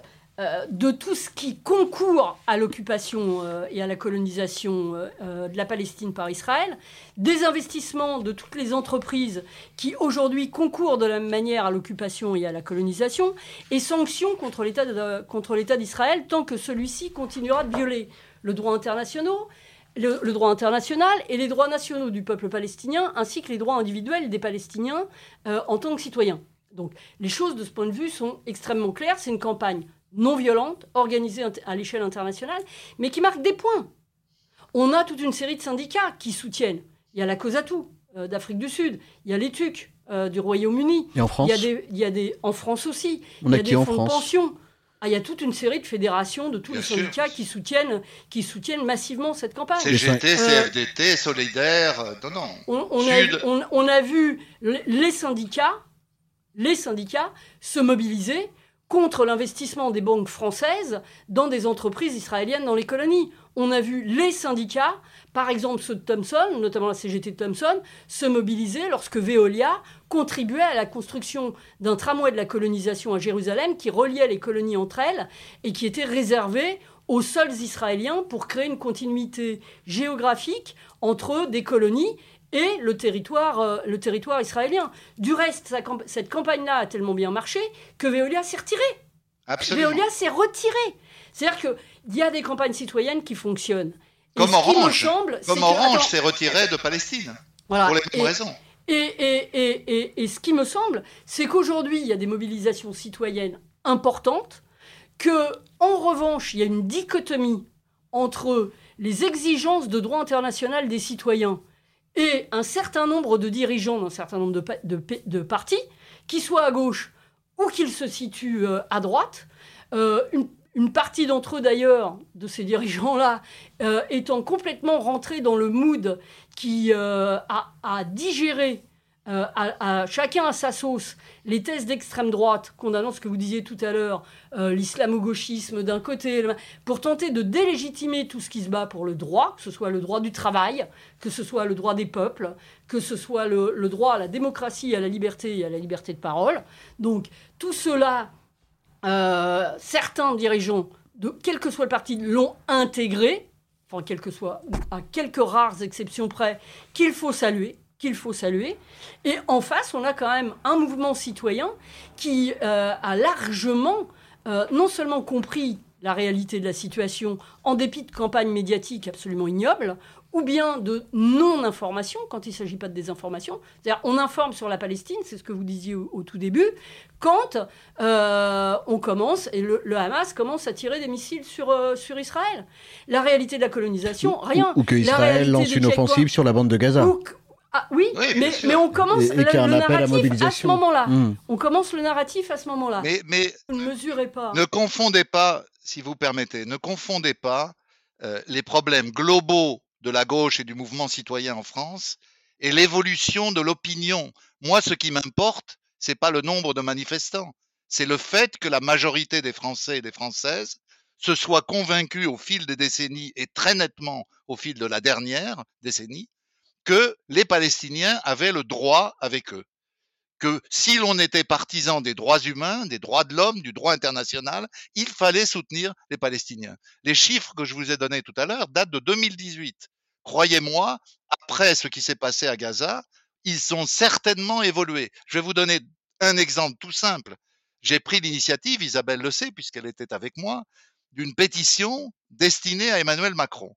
de tout ce qui concourt à l'occupation euh, et à la colonisation euh, de la Palestine par Israël, des investissements de toutes les entreprises qui aujourd'hui concourent de la même manière à l'occupation et à la colonisation, et sanctions contre l'État d'Israël tant que celui-ci continuera de violer le droit international, le, droit international et les droits nationaux du peuple palestinien, ainsi que les droits individuels des Palestiniens en tant que citoyens. Donc les choses de ce point de vue sont extrêmement claires. C'est une campagne non violente, organisée à l'échelle internationale, mais qui marque des points. On a toute une série de syndicats qui soutiennent. Il y a la COSATU euh, d'Afrique du Sud, il y a les TUC euh, du Royaume-Uni. Et en France il y, a des, il y a des, En France aussi. il y a, des fonds de pension. Ah, il y a toute une série de fédérations de tous les syndicats qui soutiennent, qui soutiennent massivement cette campagne. CGT, euh, CFDT, Solidaire, non, non. On, a, on, a, vu les syndicats, les syndicats se mobiliser contre l'investissement des banques françaises dans des entreprises israéliennes dans les colonies. On a vu les syndicats, par exemple ceux de Thomson, notamment la CGT de Thomson, se mobiliser lorsque Veolia contribuait à la construction d'un tramway de la colonisation à Jérusalem qui reliait les colonies entre elles et qui était réservé aux sols israéliens pour créer une continuité géographique entre des colonies et le territoire, euh, le territoire israélien. Du reste, cette campagne-là a tellement bien marché que Veolia s'est retiré. Absolument. Veolia s'est retiré. C'est-à-dire qu'il y a des campagnes citoyennes qui fonctionnent. Comme Orange. Comme Orange s'est retiré de Palestine. Pour les mêmes raisons. Et, et, et, ce qui me semble, c'est qu'aujourd'hui, il y a des mobilisations citoyennes importantes, que en revanche, il y a une dichotomie entre les exigences de droit international des citoyens et un certain nombre de dirigeants d'un certain nombre de, de, partis, qui soient à gauche ou qu'ils se situent euh, à droite, euh, une, partie d'entre eux d'ailleurs, de ces dirigeants-là, euh, étant complètement rentrés dans le mood qui a, digéré euh, à, chacun à sa sauce les thèses d'extrême droite, condamnant ce que vous disiez tout à l'heure, euh, l'islamo-gauchisme d'un côté, pour tenter de délégitimer tout ce qui se bat pour le droit, que ce soit le droit du travail, que ce soit le droit des peuples, que ce soit le, droit à la démocratie, à la liberté et à la liberté de parole. Donc tout cela, euh, certains dirigeants, de quel que soit le parti, l'ont intégré, enfin, quel que soit, à quelques rares exceptions près, qu'il faut saluer qu'il faut saluer. Et en face, on a quand même un mouvement citoyen qui euh, a largement euh, non seulement compris la réalité de la situation en dépit de campagnes médiatiques absolument ignobles, ou bien de non-information quand il ne s'agit pas de désinformation. C'est-à-dire on informe sur la Palestine, c'est ce que vous disiez au, tout début, quand euh, on commence, et le, Hamas commence à tirer des missiles sur, sur Israël. La réalité de la colonisation, rien. Ou, que Israël lance une offensive sur la bande de Gaza. Ah, oui, mais, on commence le, narratif à, ce moment-là. Hmm. On commence le narratif à ce moment-là. Mais, ne mesurez pas. Ne confondez pas, si vous permettez, ne confondez pas euh, les problèmes globaux de la gauche et du mouvement citoyen en France et l'évolution de l'opinion. Moi, ce qui m'importe, c'est pas le nombre de manifestants, c'est le fait que la majorité des Français et des Françaises se soient convaincus au fil des décennies et très nettement au fil de la dernière décennie que les Palestiniens avaient le droit avec eux. Que si l'on était partisan des droits humains, des droits de l'homme, du droit international, il fallait soutenir les Palestiniens. Les chiffres que je vous ai donnés tout à l'heure datent de 2018. Croyez-moi, après ce qui s'est passé à Gaza, ils ont certainement évolué. Je vais vous donner un exemple tout simple. J'ai pris l'initiative, Isabelle le sait puisqu'elle était avec moi, d'une pétition destinée à Emmanuel Macron.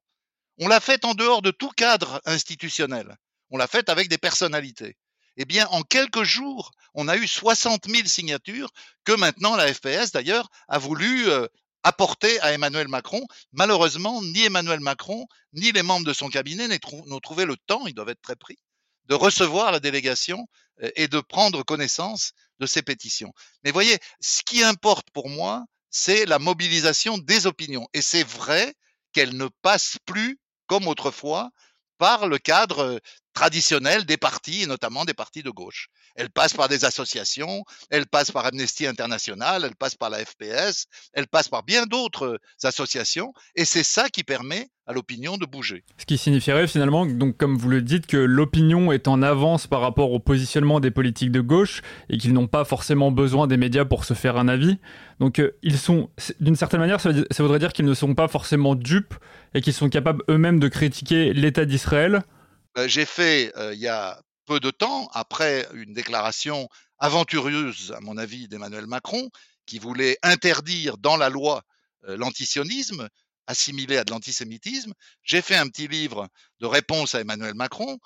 On l'a faite en dehors de tout cadre institutionnel. On l'a faite avec des personnalités. Eh bien, en quelques jours, on a eu 60 000 signatures que maintenant la FPS, d'ailleurs, a voulu euh, apporté à Emmanuel Macron. Malheureusement, ni Emmanuel Macron, ni les membres de son cabinet n'ont trouvé le temps, ils doivent être très pris, de recevoir la délégation euh, et de prendre connaissance de ces pétitions. Mais voyez, ce qui importe pour moi, c'est la mobilisation des opinions. Et c'est vrai qu'elle ne passe plus, comme autrefois, par le cadre traditionnel des partis, et notamment des partis de gauche. Elle passe par des associations, elle passe par Amnesty International, elle passe par la FPS, elle passe par bien d'autres associations, et c'est ça qui permet à l'opinion de bouger. Ce qui signifierait finalement, donc comme vous le dites, que l'opinion est en avance par rapport au positionnement des politiques de gauche et qu'ils n'ont pas forcément besoin des médias pour se faire un avis. Donc euh, ils sont, d'une certaine manière, ça, voudrait dire qu'ils ne sont pas forcément dupes et qu'ils sont capables eux-mêmes de critiquer l'État d'Israël euh, j'ai fait euh, il y a peu de temps, après une déclaration aventureuse, à mon avis, d'Emmanuel Macron, qui voulait interdire dans la loi euh, l'antisionisme, assimilé à de l'antisémitisme, j'ai fait un petit livre de réponse à Emmanuel Macron.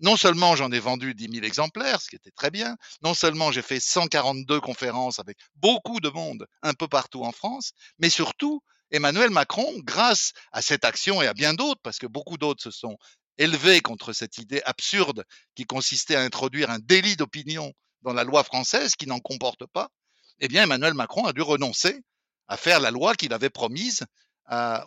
Non seulement j'en ai vendu 10 000 exemplaires, ce qui était très bien, non seulement j'ai fait 142 conférences avec beaucoup de monde un peu partout en France, mais surtout, Emmanuel Macron, grâce à cette action et à bien d'autres, parce que beaucoup d'autres se sont élevé contre cette idée absurde qui consistait à introduire un délit d'opinion dans la loi française qui n'en comporte pas, eh bien Emmanuel Macron a dû renoncer à faire la loi qu'il avait promise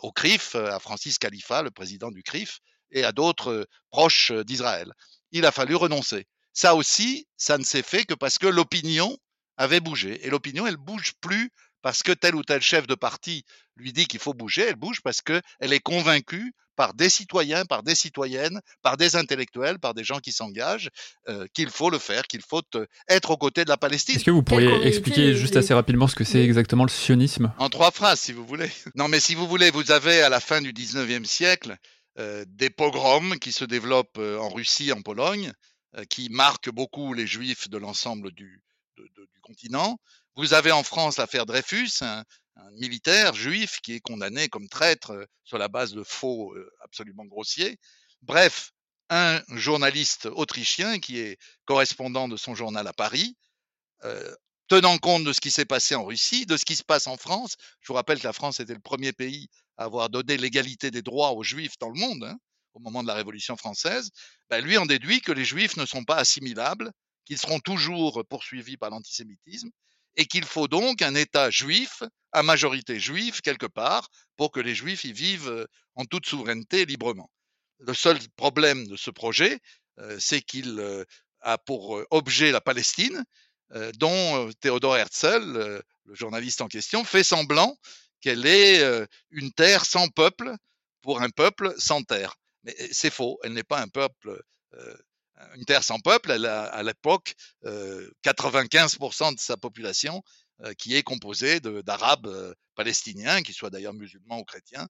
au CRIF, à Francis Khalifa, le président du CRIF, et à d'autres euh, proches d'Israël. Il a fallu renoncer. Ça aussi, ça ne s'est fait que parce que l'opinion avait bougé. Et l'opinion, elle bouge plus parce que tel ou tel chef de parti lui dit qu'il faut bouger, elle bouge parce qu'elle est convaincue par des citoyens, par des citoyennes, par des intellectuels, par des gens qui s'engagent, euh, qu'il faut le faire, qu'il faut euh, être aux côtés de la Palestine. Est-ce que vous pourriez expliquer juste assez rapidement ce que c'est exactement le sionisme? En trois phrases, si vous voulez. Non, mais si vous voulez, vous avez à la fin du 19e siècle euh, des pogroms qui se développent en Russie, en Pologne, qui marquent beaucoup les juifs de l'ensemble du, du continent. Vous avez en France l'affaire Dreyfus, un, militaire juif qui est condamné comme traître euh, sur la base de faux euh, absolument grossiers. Bref, un journaliste autrichien qui est correspondant de son journal à Paris, euh, tenant compte de ce qui s'est passé en Russie, de ce qui se passe en France. Je vous rappelle que la France était le premier pays à avoir donné l'égalité des droits aux juifs dans le monde hein, au moment de la Révolution française. Ben, lui en déduit que les juifs ne sont pas assimilables, qu'ils seront toujours poursuivis par l'antisémitisme et qu'il faut donc un État juif, à majorité juive quelque part, pour que les juifs y vivent euh, en toute souveraineté librement. Le seul problème de ce projet, euh, c'est qu'il euh, a pour objet la Palestine, dont Théodore Herzl, le journaliste en question, fait semblant qu'elle est une terre sans peuple pour un peuple sans terre. Mais c'est faux, elle n'est pas un peuple une terre sans peuple, elle a à l'époque 95% euh, de sa population euh, qui est composée d'Arabes euh, palestiniens, qui soient d'ailleurs musulmans ou chrétiens,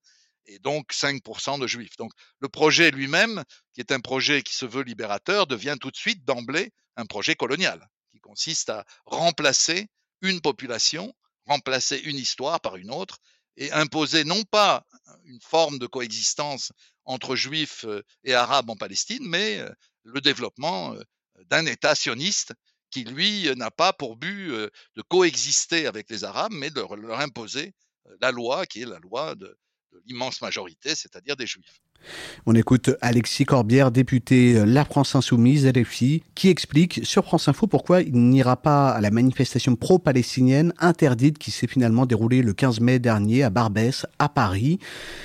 et donc 5% de juifs. Donc le projet lui-même, qui est un projet qui se veut libérateur, devient tout de suite d'emblée un projet colonial, qui consiste à remplacer une population, remplacer une histoire par une autre, et imposer non pas une forme de coexistence entre juifs et arabes en Palestine, mais le développement d'un État sioniste qui, lui, n'a pas pour but de coexister avec les Arabes, mais de leur imposer la loi qui est la loi de, l'immense majorité, c'est-à-dire des Juifs. On écoute Alexis Corbière, député euh, La France Insoumise, LFI, qui explique sur France Info pourquoi il n'ira pas à la manifestation pro-palestinienne interdite qui s'est finalement déroulée le 15 mai dernier à Barbès, à Paris.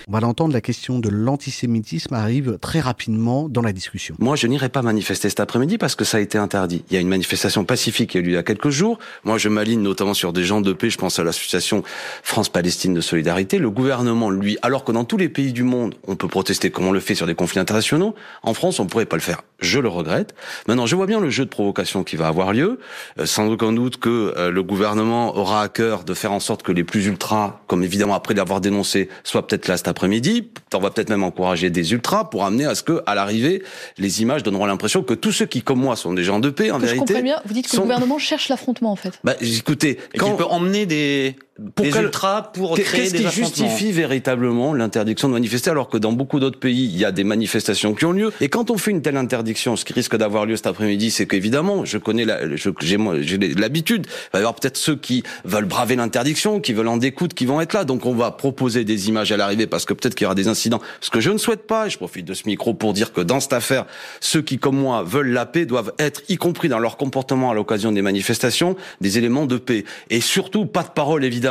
On va l'entendre, la question de l'antisémitisme arrive très rapidement dans la discussion. Moi, je n'irai pas manifester cet après-midi parce que ça a été interdit. Il y a une manifestation pacifique qui a eu lieu il y a quelques jours. Moi, je m'aligne notamment sur des gens de paix. Je pense à l'association France-Palestine de solidarité. Le gouvernement, lui, alors que dans tous les pays du monde, on peut protester comme on le fait sur des conflits internationaux. En France, on ne pourrait pas le faire. Je le regrette. Maintenant, je vois bien le jeu de provocation qui va avoir lieu. Euh, sans aucun doute que euh, le gouvernement aura à cœur de faire en sorte que les plus ultras, comme évidemment après l'avoir dénoncé, soient peut-être là cet après-midi. On va peut-être même encourager des ultras pour amener à ce que, à l'arrivée, les images donneront l'impression que tous ceux qui, comme moi, sont des gens de paix, en que vérité. Je comprends bien. Vous dites que le gouvernement cherche l'affrontement, en fait. Bah, écoutez, quand... il peut emmener des pour des quel- ultras pour créer Qu'est-ce qui justifie véritablement l'interdiction de manifester alors que dans beaucoup d'autres pays, il y a des manifestations qui ont lieu Et quand on fait une telle interdiction, ce qui risque d'avoir lieu cet après-midi, c'est qu'évidemment, je connais la, j'ai l'habitude, il va y avoir peut-être ceux qui veulent braver l'interdiction, qui veulent en découdre, qui vont être là. Donc on va proposer des images à l'arrivée parce que peut-être qu'il y aura des incidents. Ce que je ne souhaite pas, et je profite de ce micro pour dire que dans cette affaire, ceux qui, comme moi, veulent la paix doivent être, y compris dans leur comportement à l'occasion des manifestations, des éléments de paix. Et surtout, pas de parole, évidemment,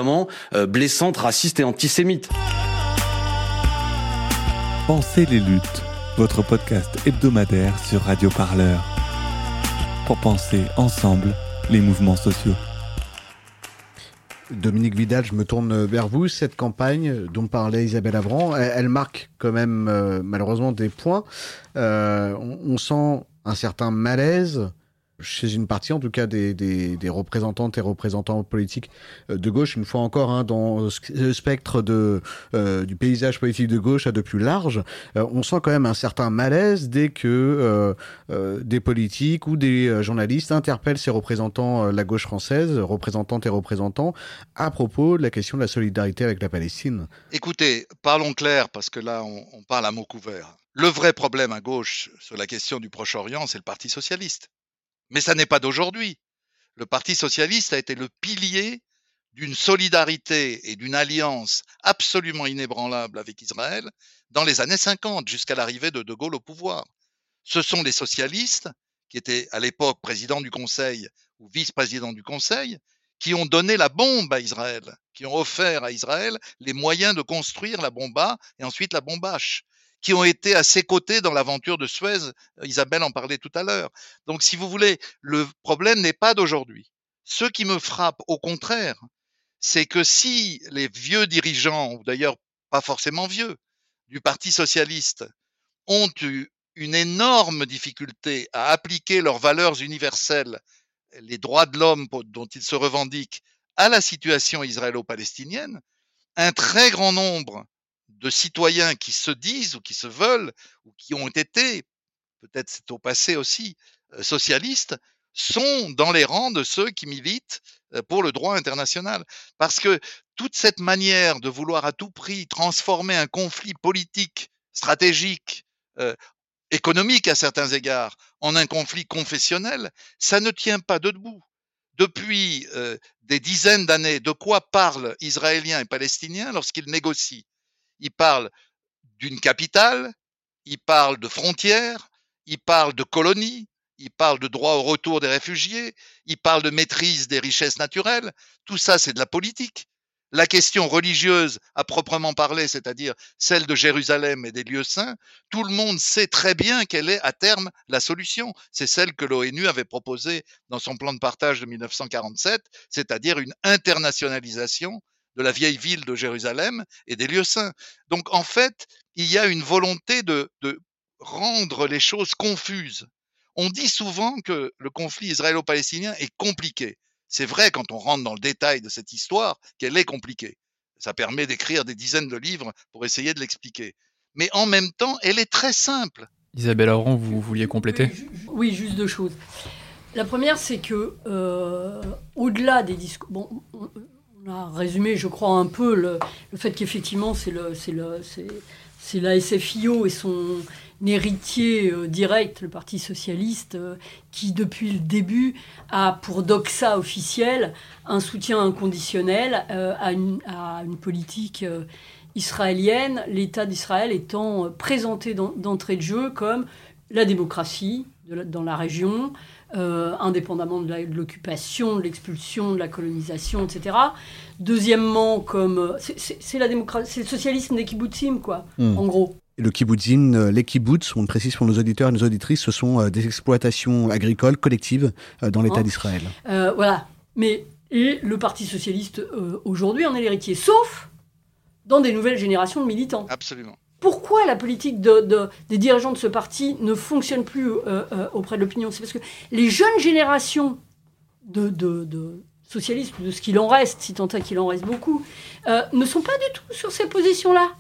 euh, blessantes, racistes et antisémites. Pensez les luttes, votre podcast hebdomadaire sur Radio Parleur. Pour penser ensemble les mouvements sociaux. Dominique Vidal, je me tourne vers vous. Cette campagne dont parlait Isabelle Avran, elle, elle marque quand même euh, malheureusement des points. Euh, on, on sent un certain malaise chez une partie, en tout cas des, représentantes et représentants politiques euh, de gauche, une fois encore, hein, dans le spectre de, euh, du paysage politique de gauche à de plus large, euh, on sent quand même un certain malaise dès que des politiques ou des journalistes interpellent ces représentants euh, la gauche française, représentantes et représentants, à propos de la question de la solidarité avec la Palestine. Écoutez, parlons clair, parce que là, on, on parle à mots couverts. Le vrai problème à gauche sur la question du Proche-Orient, c'est le Parti socialiste. Mais ça n'est pas d'aujourd'hui. Le Parti socialiste a été le pilier d'une solidarité et d'une alliance absolument inébranlable avec Israël dans les années 50, jusqu'à l'arrivée de De Gaulle au pouvoir. Ce sont les socialistes, qui étaient à l'époque président du Conseil ou vice-président du Conseil, qui ont donné la bombe à Israël, qui ont offert à Israël les moyens de construire la bombe A et ensuite la bombe H qui ont été à ses côtés dans l'aventure de Suez. Isabelle en parlait tout à l'heure. Donc, si vous voulez, le problème n'est pas d'aujourd'hui. Ce qui me frappe, au contraire, c'est que si les vieux dirigeants, ou d'ailleurs pas forcément vieux, du Parti socialiste ont eu une énorme difficulté à appliquer leurs valeurs universelles, les droits de l'homme dont ils se revendiquent, à la situation israélo-palestinienne, un très grand nombre de citoyens qui se disent ou qui se veulent ou qui ont été, peut-être c'est au passé aussi, euh, socialistes, sont dans les rangs de ceux qui militent euh, pour le droit international. Parce que toute cette manière de vouloir à tout prix transformer un conflit politique, stratégique, euh, économique à certains égards, en un conflit confessionnel, ça ne tient pas debout. Depuis des dizaines d'années, de quoi parlent Israéliens et Palestiniens lorsqu'ils négocient il parle d'une capitale, il parle de frontières, il parle de colonies, il parle de droit au retour des réfugiés, il parle de maîtrise des richesses naturelles. Tout ça, c'est de la politique. La question religieuse à proprement parler, c'est-à-dire celle de Jérusalem et des lieux saints, tout le monde sait très bien quelle est à terme la solution. C'est celle que l'ONU avait proposée dans son plan de partage de 1947, c'est-à-dire une internationalisation de la vieille ville de Jérusalem et des lieux saints. Donc en fait, il y a une volonté de, de, rendre les choses confuses. On dit souvent que le conflit israélo-palestinien est compliqué. C'est vrai quand on rentre dans le détail de cette histoire qu'elle est compliquée. Ça permet d'écrire des dizaines de livres pour essayer de l'expliquer. Mais en même temps, elle est très simple. Isabelle Aron, vous vouliez compléter? Oui, juste deux choses. La première, c'est que euh, au-delà des discours, bon, résumé, je crois, un peu le, fait qu'effectivement, c'est le, le, c'est la SFIO et son héritier euh, direct, le Parti socialiste, euh, qui depuis le début a pour doxa officiel un soutien inconditionnel euh, à, une, politique israélienne, l'État d'Israël étant présenté d'entrée de jeu comme la démocratie de dans la région, euh, indépendamment de l'occupation, de l'expulsion, de la colonisation, etc. Deuxièmement, comme c'est la démocratie, c'est le socialisme des kibbutzim, quoi, mmh. en gros. Et le kibbutzim, les kibbutz, on le précise pour nos auditeurs et nos auditrices, ce sont euh, des exploitations agricoles collectives euh, dans l'État hein d'Israël. Euh, voilà. Mais et le Parti socialiste aujourd'hui en est l'héritier, sauf dans des nouvelles générations de militants. Absolument. Pourquoi la politique de, de, des dirigeants de ce parti ne fonctionne plus euh, euh, auprès de l'opinion? C'est parce que les jeunes générations de, socialistes, de ce qu'il en reste, si tant est qu'il en reste beaucoup, euh, ne sont pas du tout sur ces positions-là.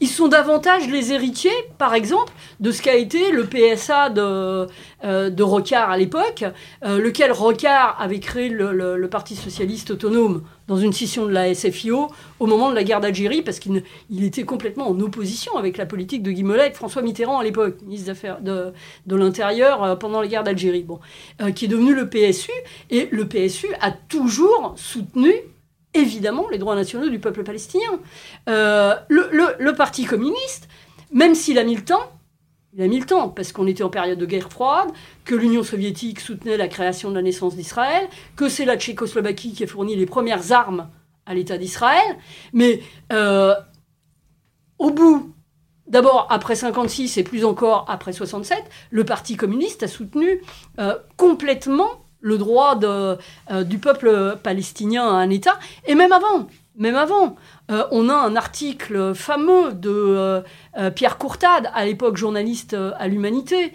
Ils sont davantage les héritiers, par exemple, de ce qu'a été le PSA de, euh, de Rocard à l'époque, euh, lequel Rocard avait créé le, Parti socialiste autonome dans une scission de la SFIO au moment de la guerre d'Algérie, parce qu'il il était complètement en opposition avec la politique de Guy Mollet François Mitterrand à l'époque, ministre de, de l'Intérieur euh, pendant la guerre d'Algérie, qui est devenu le PSU. Et le PSU a toujours soutenu évidemment les droits nationaux du peuple palestinien. le, le Parti communiste, même s'il a mis le temps, il a mis le temps, parce qu'on était en période de guerre froide, que l'Union soviétique soutenait la création de la naissance d'Israël, que c'est la Tchécoslovaquie qui a fourni les premières armes à l'État d'Israël. Mais euh, au bout, d'abord après 56 et plus encore après 67, le Parti communiste a soutenu euh, complètement le droit de, euh, du peuple palestinien à un État, et même avant même avant. Euh, on a un article fameux de euh, euh, Pierre Courtade, à l'époque journaliste à l'Humanité,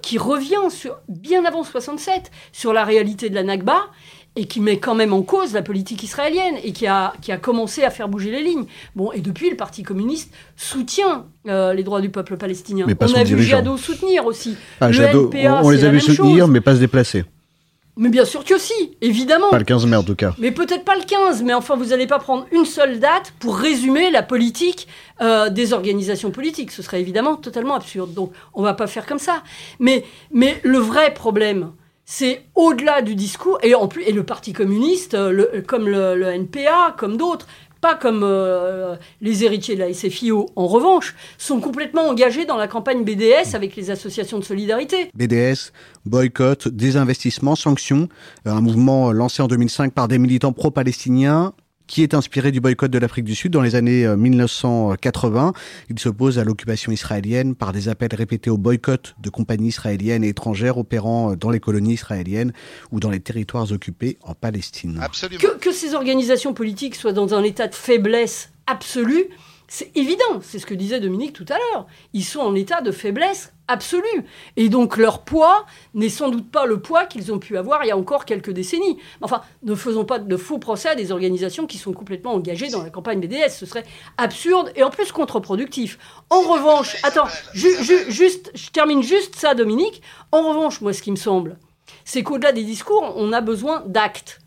qui revient sur, bien avant 67 sur la réalité de la Nakba et qui met quand même en cause la politique israélienne et qui a, qui a commencé à faire bouger les lignes. Bon, et depuis, le Parti communiste soutient les droits du peuple palestinien. on a vu Jadot soutenir aussi. Ah, Jadot, on, les a vus soutenir, mais pas se déplacer. Mais bien sûr que si, évidemment. Pas le 15 mai en tout cas. Mais peut-être pas le 15, mais enfin vous n'allez pas prendre une seule date pour résumer la politique euh, des organisations politiques. Ce serait évidemment totalement absurde. Donc on va pas faire comme ça. Mais, mais le vrai problème, c'est au-delà du discours, et, en plus, et le Parti communiste, euh, comme le, le NPA, comme d'autres, pas comme euh, les héritiers de la SFIO, en revanche, sont complètement engagés dans la campagne BDS avec les associations de solidarité. BDS, boycott, désinvestissement, sanctions, un mouvement lancé en 2005 par des militants pro-palestiniens qui est inspiré du boycott de l'Afrique du Sud dans les années 1980. Euh, Il s'oppose à l'occupation israélienne par des appels répétés au boycott de compagnies israéliennes et étrangères opérant euh, dans les colonies israéliennes ou dans les territoires occupés en Palestine. Que, que ces organisations politiques soient dans un état de faiblesse absolue, c'est évident, c'est ce que disait Dominique tout à l'heure. Ils sont en état de faiblesse absolue. Et donc leur poids n'est sans doute pas le poids qu'ils ont pu avoir il y a encore quelques décennies. Enfin, ne faisons pas de faux procès à des organisations qui sont complètement engagées dans la campagne BDS. Ce serait absurde et en plus contre-productif. En revanche, attends, juste, je termine juste ça, Dominique. En revanche, moi, ce qui me semble, c'est qu'au-delà des discours, on a besoin d'actes.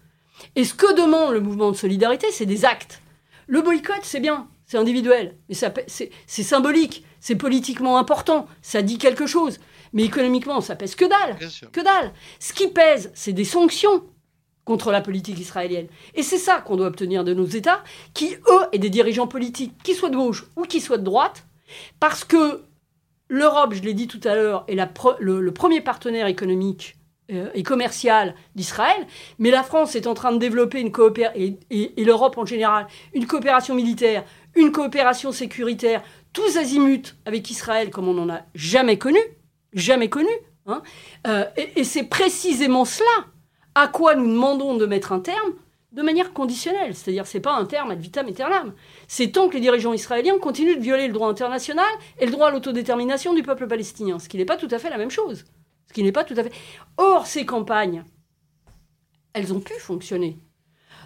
Et ce que demande le mouvement de solidarité, c'est des actes. Le boycott, c'est bien, c'est individuel, mais c'est symbolique c'est politiquement important, ça dit quelque chose. Mais économiquement, ça pèse que dalle. Que dalle. Ce qui pèse, c'est des sanctions contre la politique israélienne. Et c'est ça qu'on doit obtenir de nos États, qui, eux, et des dirigeants politiques, qui soient de gauche ou qui soient de droite, parce que l'Europe, je l'ai dit tout à l'heure, est le, premier partenaire économique euh, et commercial d'Israël, mais la France est en train de développer une coopération, et l'Europe en général, une coopération militaire, une coopération sécuritaire, tous azimuts avec Israël comme on n'en a jamais connu, jamais connu. Hein. Euh, et, c'est précisément cela à quoi nous demandons de mettre un terme de manière conditionnelle. C'est-à-dire, c'est pas un terme ad vitam aeternam. C'est tant que les dirigeants israéliens continuent de violer le droit international et le droit à l'autodétermination du peuple palestinien, ce qui n'est pas tout à fait la même chose. Ce qui n'est pas tout à fait. Or, ces campagnes, elles ont pu fonctionner.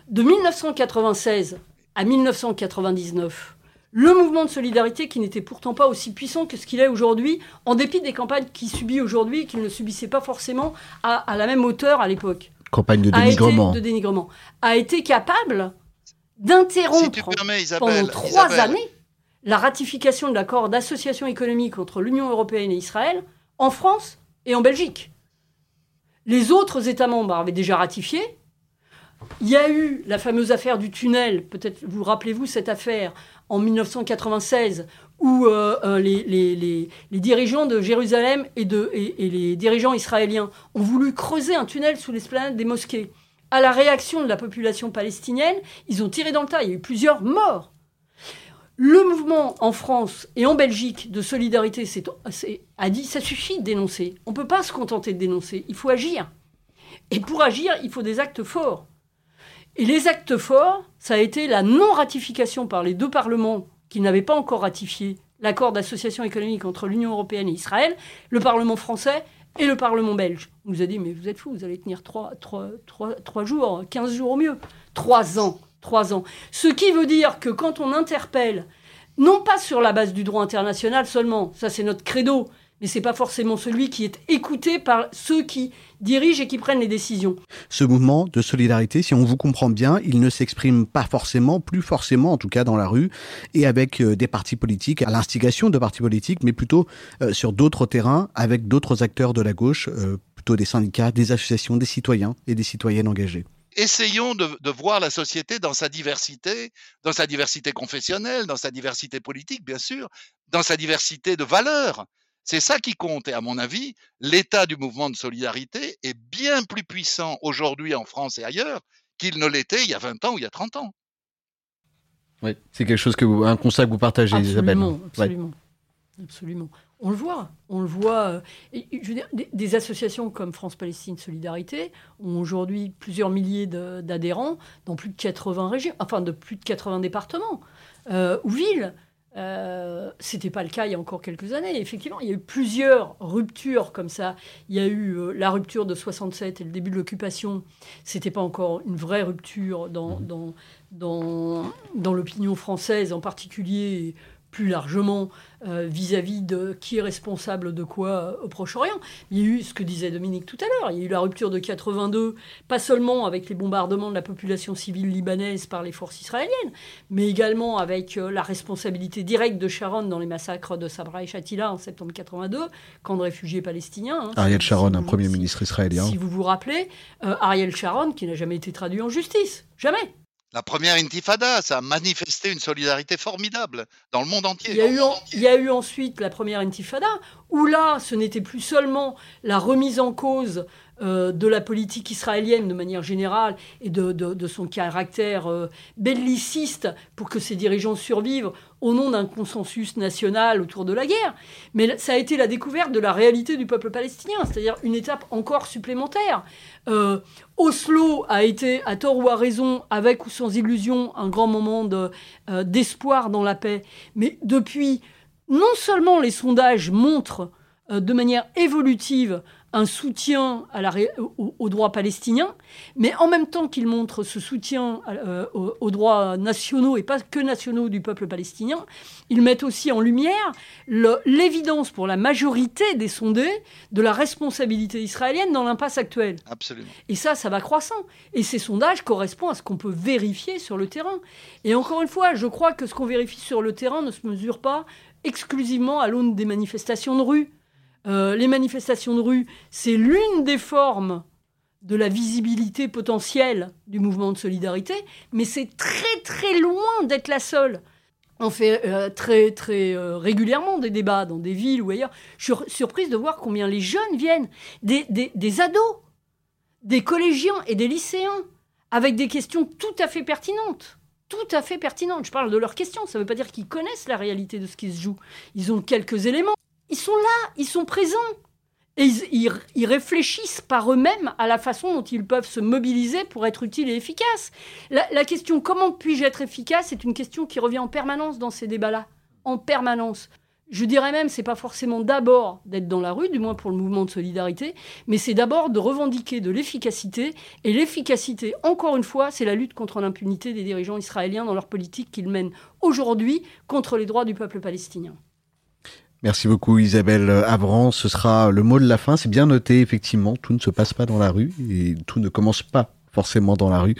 De 1996 à 1999, le mouvement de solidarité qui n'était pourtant pas aussi puissant que ce qu'il est aujourd'hui, en dépit des campagnes qu'il subit aujourd'hui et qu'il ne subissait pas forcément à, la même hauteur à l'époque. Campagne de dénigrement. de dénigrement. A été capable d'interrompre pendant trois années la ratification de l'accord d'association économique entre l'Union européenne et Israël en France et en Belgique. Les autres États membres avaient déjà ratifié. Il y a eu la fameuse affaire du tunnel, peut-être vous rappelez-vous cette affaire, en 1996 où euh, euh, les, dirigeants de Jérusalem et, les dirigeants israéliens ont voulu creuser un tunnel sous l'esplanade des mosquées. À la réaction de la population palestinienne, ils ont tiré dans le tas. Il y a eu plusieurs morts. Le mouvement en France et en Belgique de solidarité a dit ça suffit de dénoncer. On ne peut pas se contenter de dénoncer. Il faut agir. Et pour agir, il faut des actes forts. Et les actes forts, ça a été la non-ratification par les deux parlements qui n'avaient pas encore ratifié l'accord d'association économique entre l'Union européenne et Israël, le Parlement français et le Parlement belge. On nous a dit, mais vous êtes fous, vous allez tenir trois, jours, 15 jours au mieux. Trois ans, trois ans. Ce qui veut dire que quand on interpelle non pas sur la base du droit international seulement, ça c'est notre credo, mais c'est pas forcément celui qui est écouté par ceux qui dirigent et qui prennent les décisions. Ce mouvement de solidarité, si on vous comprend bien, il ne s'exprime pas forcément, plus forcément en tout cas dans la rue, et avec euh, des partis politiques, à l'instigation de partis politiques, mais plutôt euh, sur d'autres terrains, avec d'autres acteurs de la gauche, euh, plutôt des syndicats, des associations, des citoyens et des citoyennes engagés essayons de, de, voir la société dans sa diversité, dans sa diversité confessionnelle, dans sa diversité politique, bien sûr, dans sa diversité de valeurs. C'est ça qui compte. Et à mon avis, l'état du mouvement de solidarité est bien plus puissant aujourd'hui en France et ailleurs qu'il ne l'était il y a 20 ans ou il y a 30 ans. Oui, c'est quelque chose que vous, un constat que vous partagez, absolument, Isabelle. Absolument, absolument. On le voit, on le voit. Euh, je veux dire, des, associations comme France-Palestine Solidarité ont aujourd'hui plusieurs milliers d'adhérents dans plus de 80 régions, enfin de plus de 80 départements euh, ou villes. Euh, c'était pas le cas il y a encore quelques années. Effectivement, il y a eu plusieurs ruptures comme ça. Il y a eu euh, la rupture de 67 et le début de l'occupation. C'était pas encore une vraie rupture dans, mmh. dans, dans, dans l'opinion française, en particulier plus largement euh, vis-à-vis de qui est responsable de quoi euh, au Proche-Orient. Il y a eu ce que disait Dominique tout à l'heure, il y a eu la rupture de 82, pas seulement avec les bombardements de la population civile libanaise par les forces israéliennes, mais également avec euh, la responsabilité directe de Sharon dans les massacres de Sabra et Shatila en septembre 82, camp de réfugiés palestiniens. Hein, Ariel Sharon, un premier ministre israélien. Si vous vous rappelez, Ariel Sharon qui n'a jamais été traduit en justice, jamais. La première intifada, ça a manifesté une solidarité formidable dans le monde entier. Il y a, eu, ensuite la première intifada, où là, ce n'était plus seulement la remise en cause euh, de la politique israélienne de manière générale et de, son caractère euh, belliciste pour que ses dirigeants survivent au nom d'un consensus national autour de la guerre. Mais ça a été la découverte de la réalité du peuple palestinien, c'est-à-dire une étape encore supplémentaire. Euh, Oslo a été, à tort ou à raison, avec ou sans illusion, un grand moment d'espoir dans la paix. Mais depuis, non seulement les sondages montrent de manière évolutive un soutien à la, aux, droits palestiniens, mais en même temps qu'il montre ce soutien euh, aux, droits nationaux et pas que nationaux du peuple palestinien, ils mettent aussi en lumière l'évidence pour la majorité des sondés de la responsabilité israélienne dans l'impasse actuelle. Absolument. Et ça, ça va croissant. Et ces sondages correspondent à ce qu'on peut vérifier sur le terrain. Et encore une fois, je crois que ce qu'on vérifie sur le terrain ne se mesure pas exclusivement à l'aune des manifestations de rue. Euh, les manifestations de rue, c'est l'une des formes de la visibilité potentielle du mouvement de solidarité, mais c'est très très loin d'être la seule. On fait euh, très très euh, régulièrement des débats dans des villes ou ailleurs. Je suis surprise de voir combien les jeunes viennent, des, des ados, des collégiens et des lycéens, avec des questions tout à fait pertinentes tout à fait pertinentes. Je parle de leurs questions, ça ne veut pas dire qu'ils connaissent la réalité de ce qui se joue. Ils ont quelques éléments ils sont là, ils sont présents. Et ils, réfléchissent par eux-mêmes à la façon dont ils peuvent se mobiliser pour être utiles et efficaces. La, question comment puis-je être efficace est une question qui revient en permanence dans ces débats-là. En permanence. Je dirais même, c'est pas forcément d'abord d'être dans la rue, du moins pour le mouvement de solidarité, mais c'est d'abord de revendiquer de l'efficacité. Et l'efficacité, encore une fois, c'est la lutte contre l'impunité des dirigeants israéliens dans leur politique qu'ils mènent aujourd'hui contre les droits du peuple palestinien. Merci beaucoup Isabelle Avran. Ce sera le mot de la fin. C'est bien noté, effectivement. Tout ne se passe pas dans la rue et tout ne commence pas forcément dans la rue.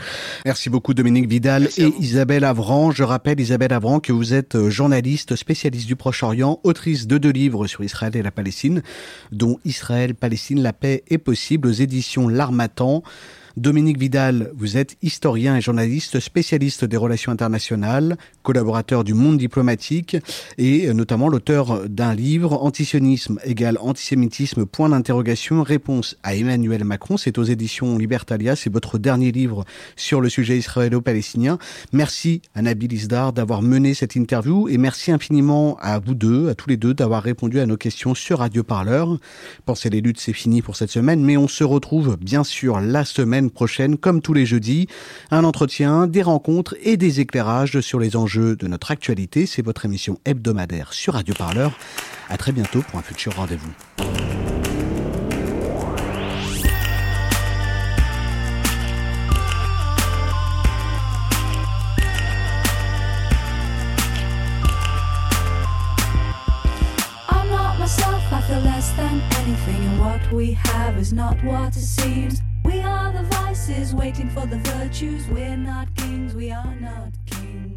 Merci beaucoup Dominique Vidal et Isabelle Avran. Je rappelle Isabelle Avran que vous êtes euh, journaliste, spécialiste du Proche-Orient, autrice de deux livres sur Israël et la Palestine, dont Israël, Palestine, la paix est possible aux éditions L'Armatan. Dominique Vidal, vous êtes historien et journaliste spécialiste des relations internationales, collaborateur du Monde diplomatique et euh, notamment l'auteur d'un livre Antisionisme égale antisémitisme point d'interrogation réponse à Emmanuel Macron. C'est aux éditions Libertalia, c'est votre dernier livre sur le sujet israélo-palestinien. Merci à Nabil Isdar d'avoir mené cette interview et merci infiniment à vous deux, à tous les deux d'avoir répondu à nos questions sur Radio Parleur. Pensez les luttes, c'est fini pour cette semaine, mais on se retrouve bien sûr la semaine prochaine, comme tous les jeudis, un entretien, des rencontres et des éclairages sur les enjeux de notre actualité. C'est votre émission hebdomadaire sur Radio Parleur. À très bientôt pour un futur rendez-vous. we have is not what it seems. We are the vices waiting for the virtues. We're not kings, we are not kings.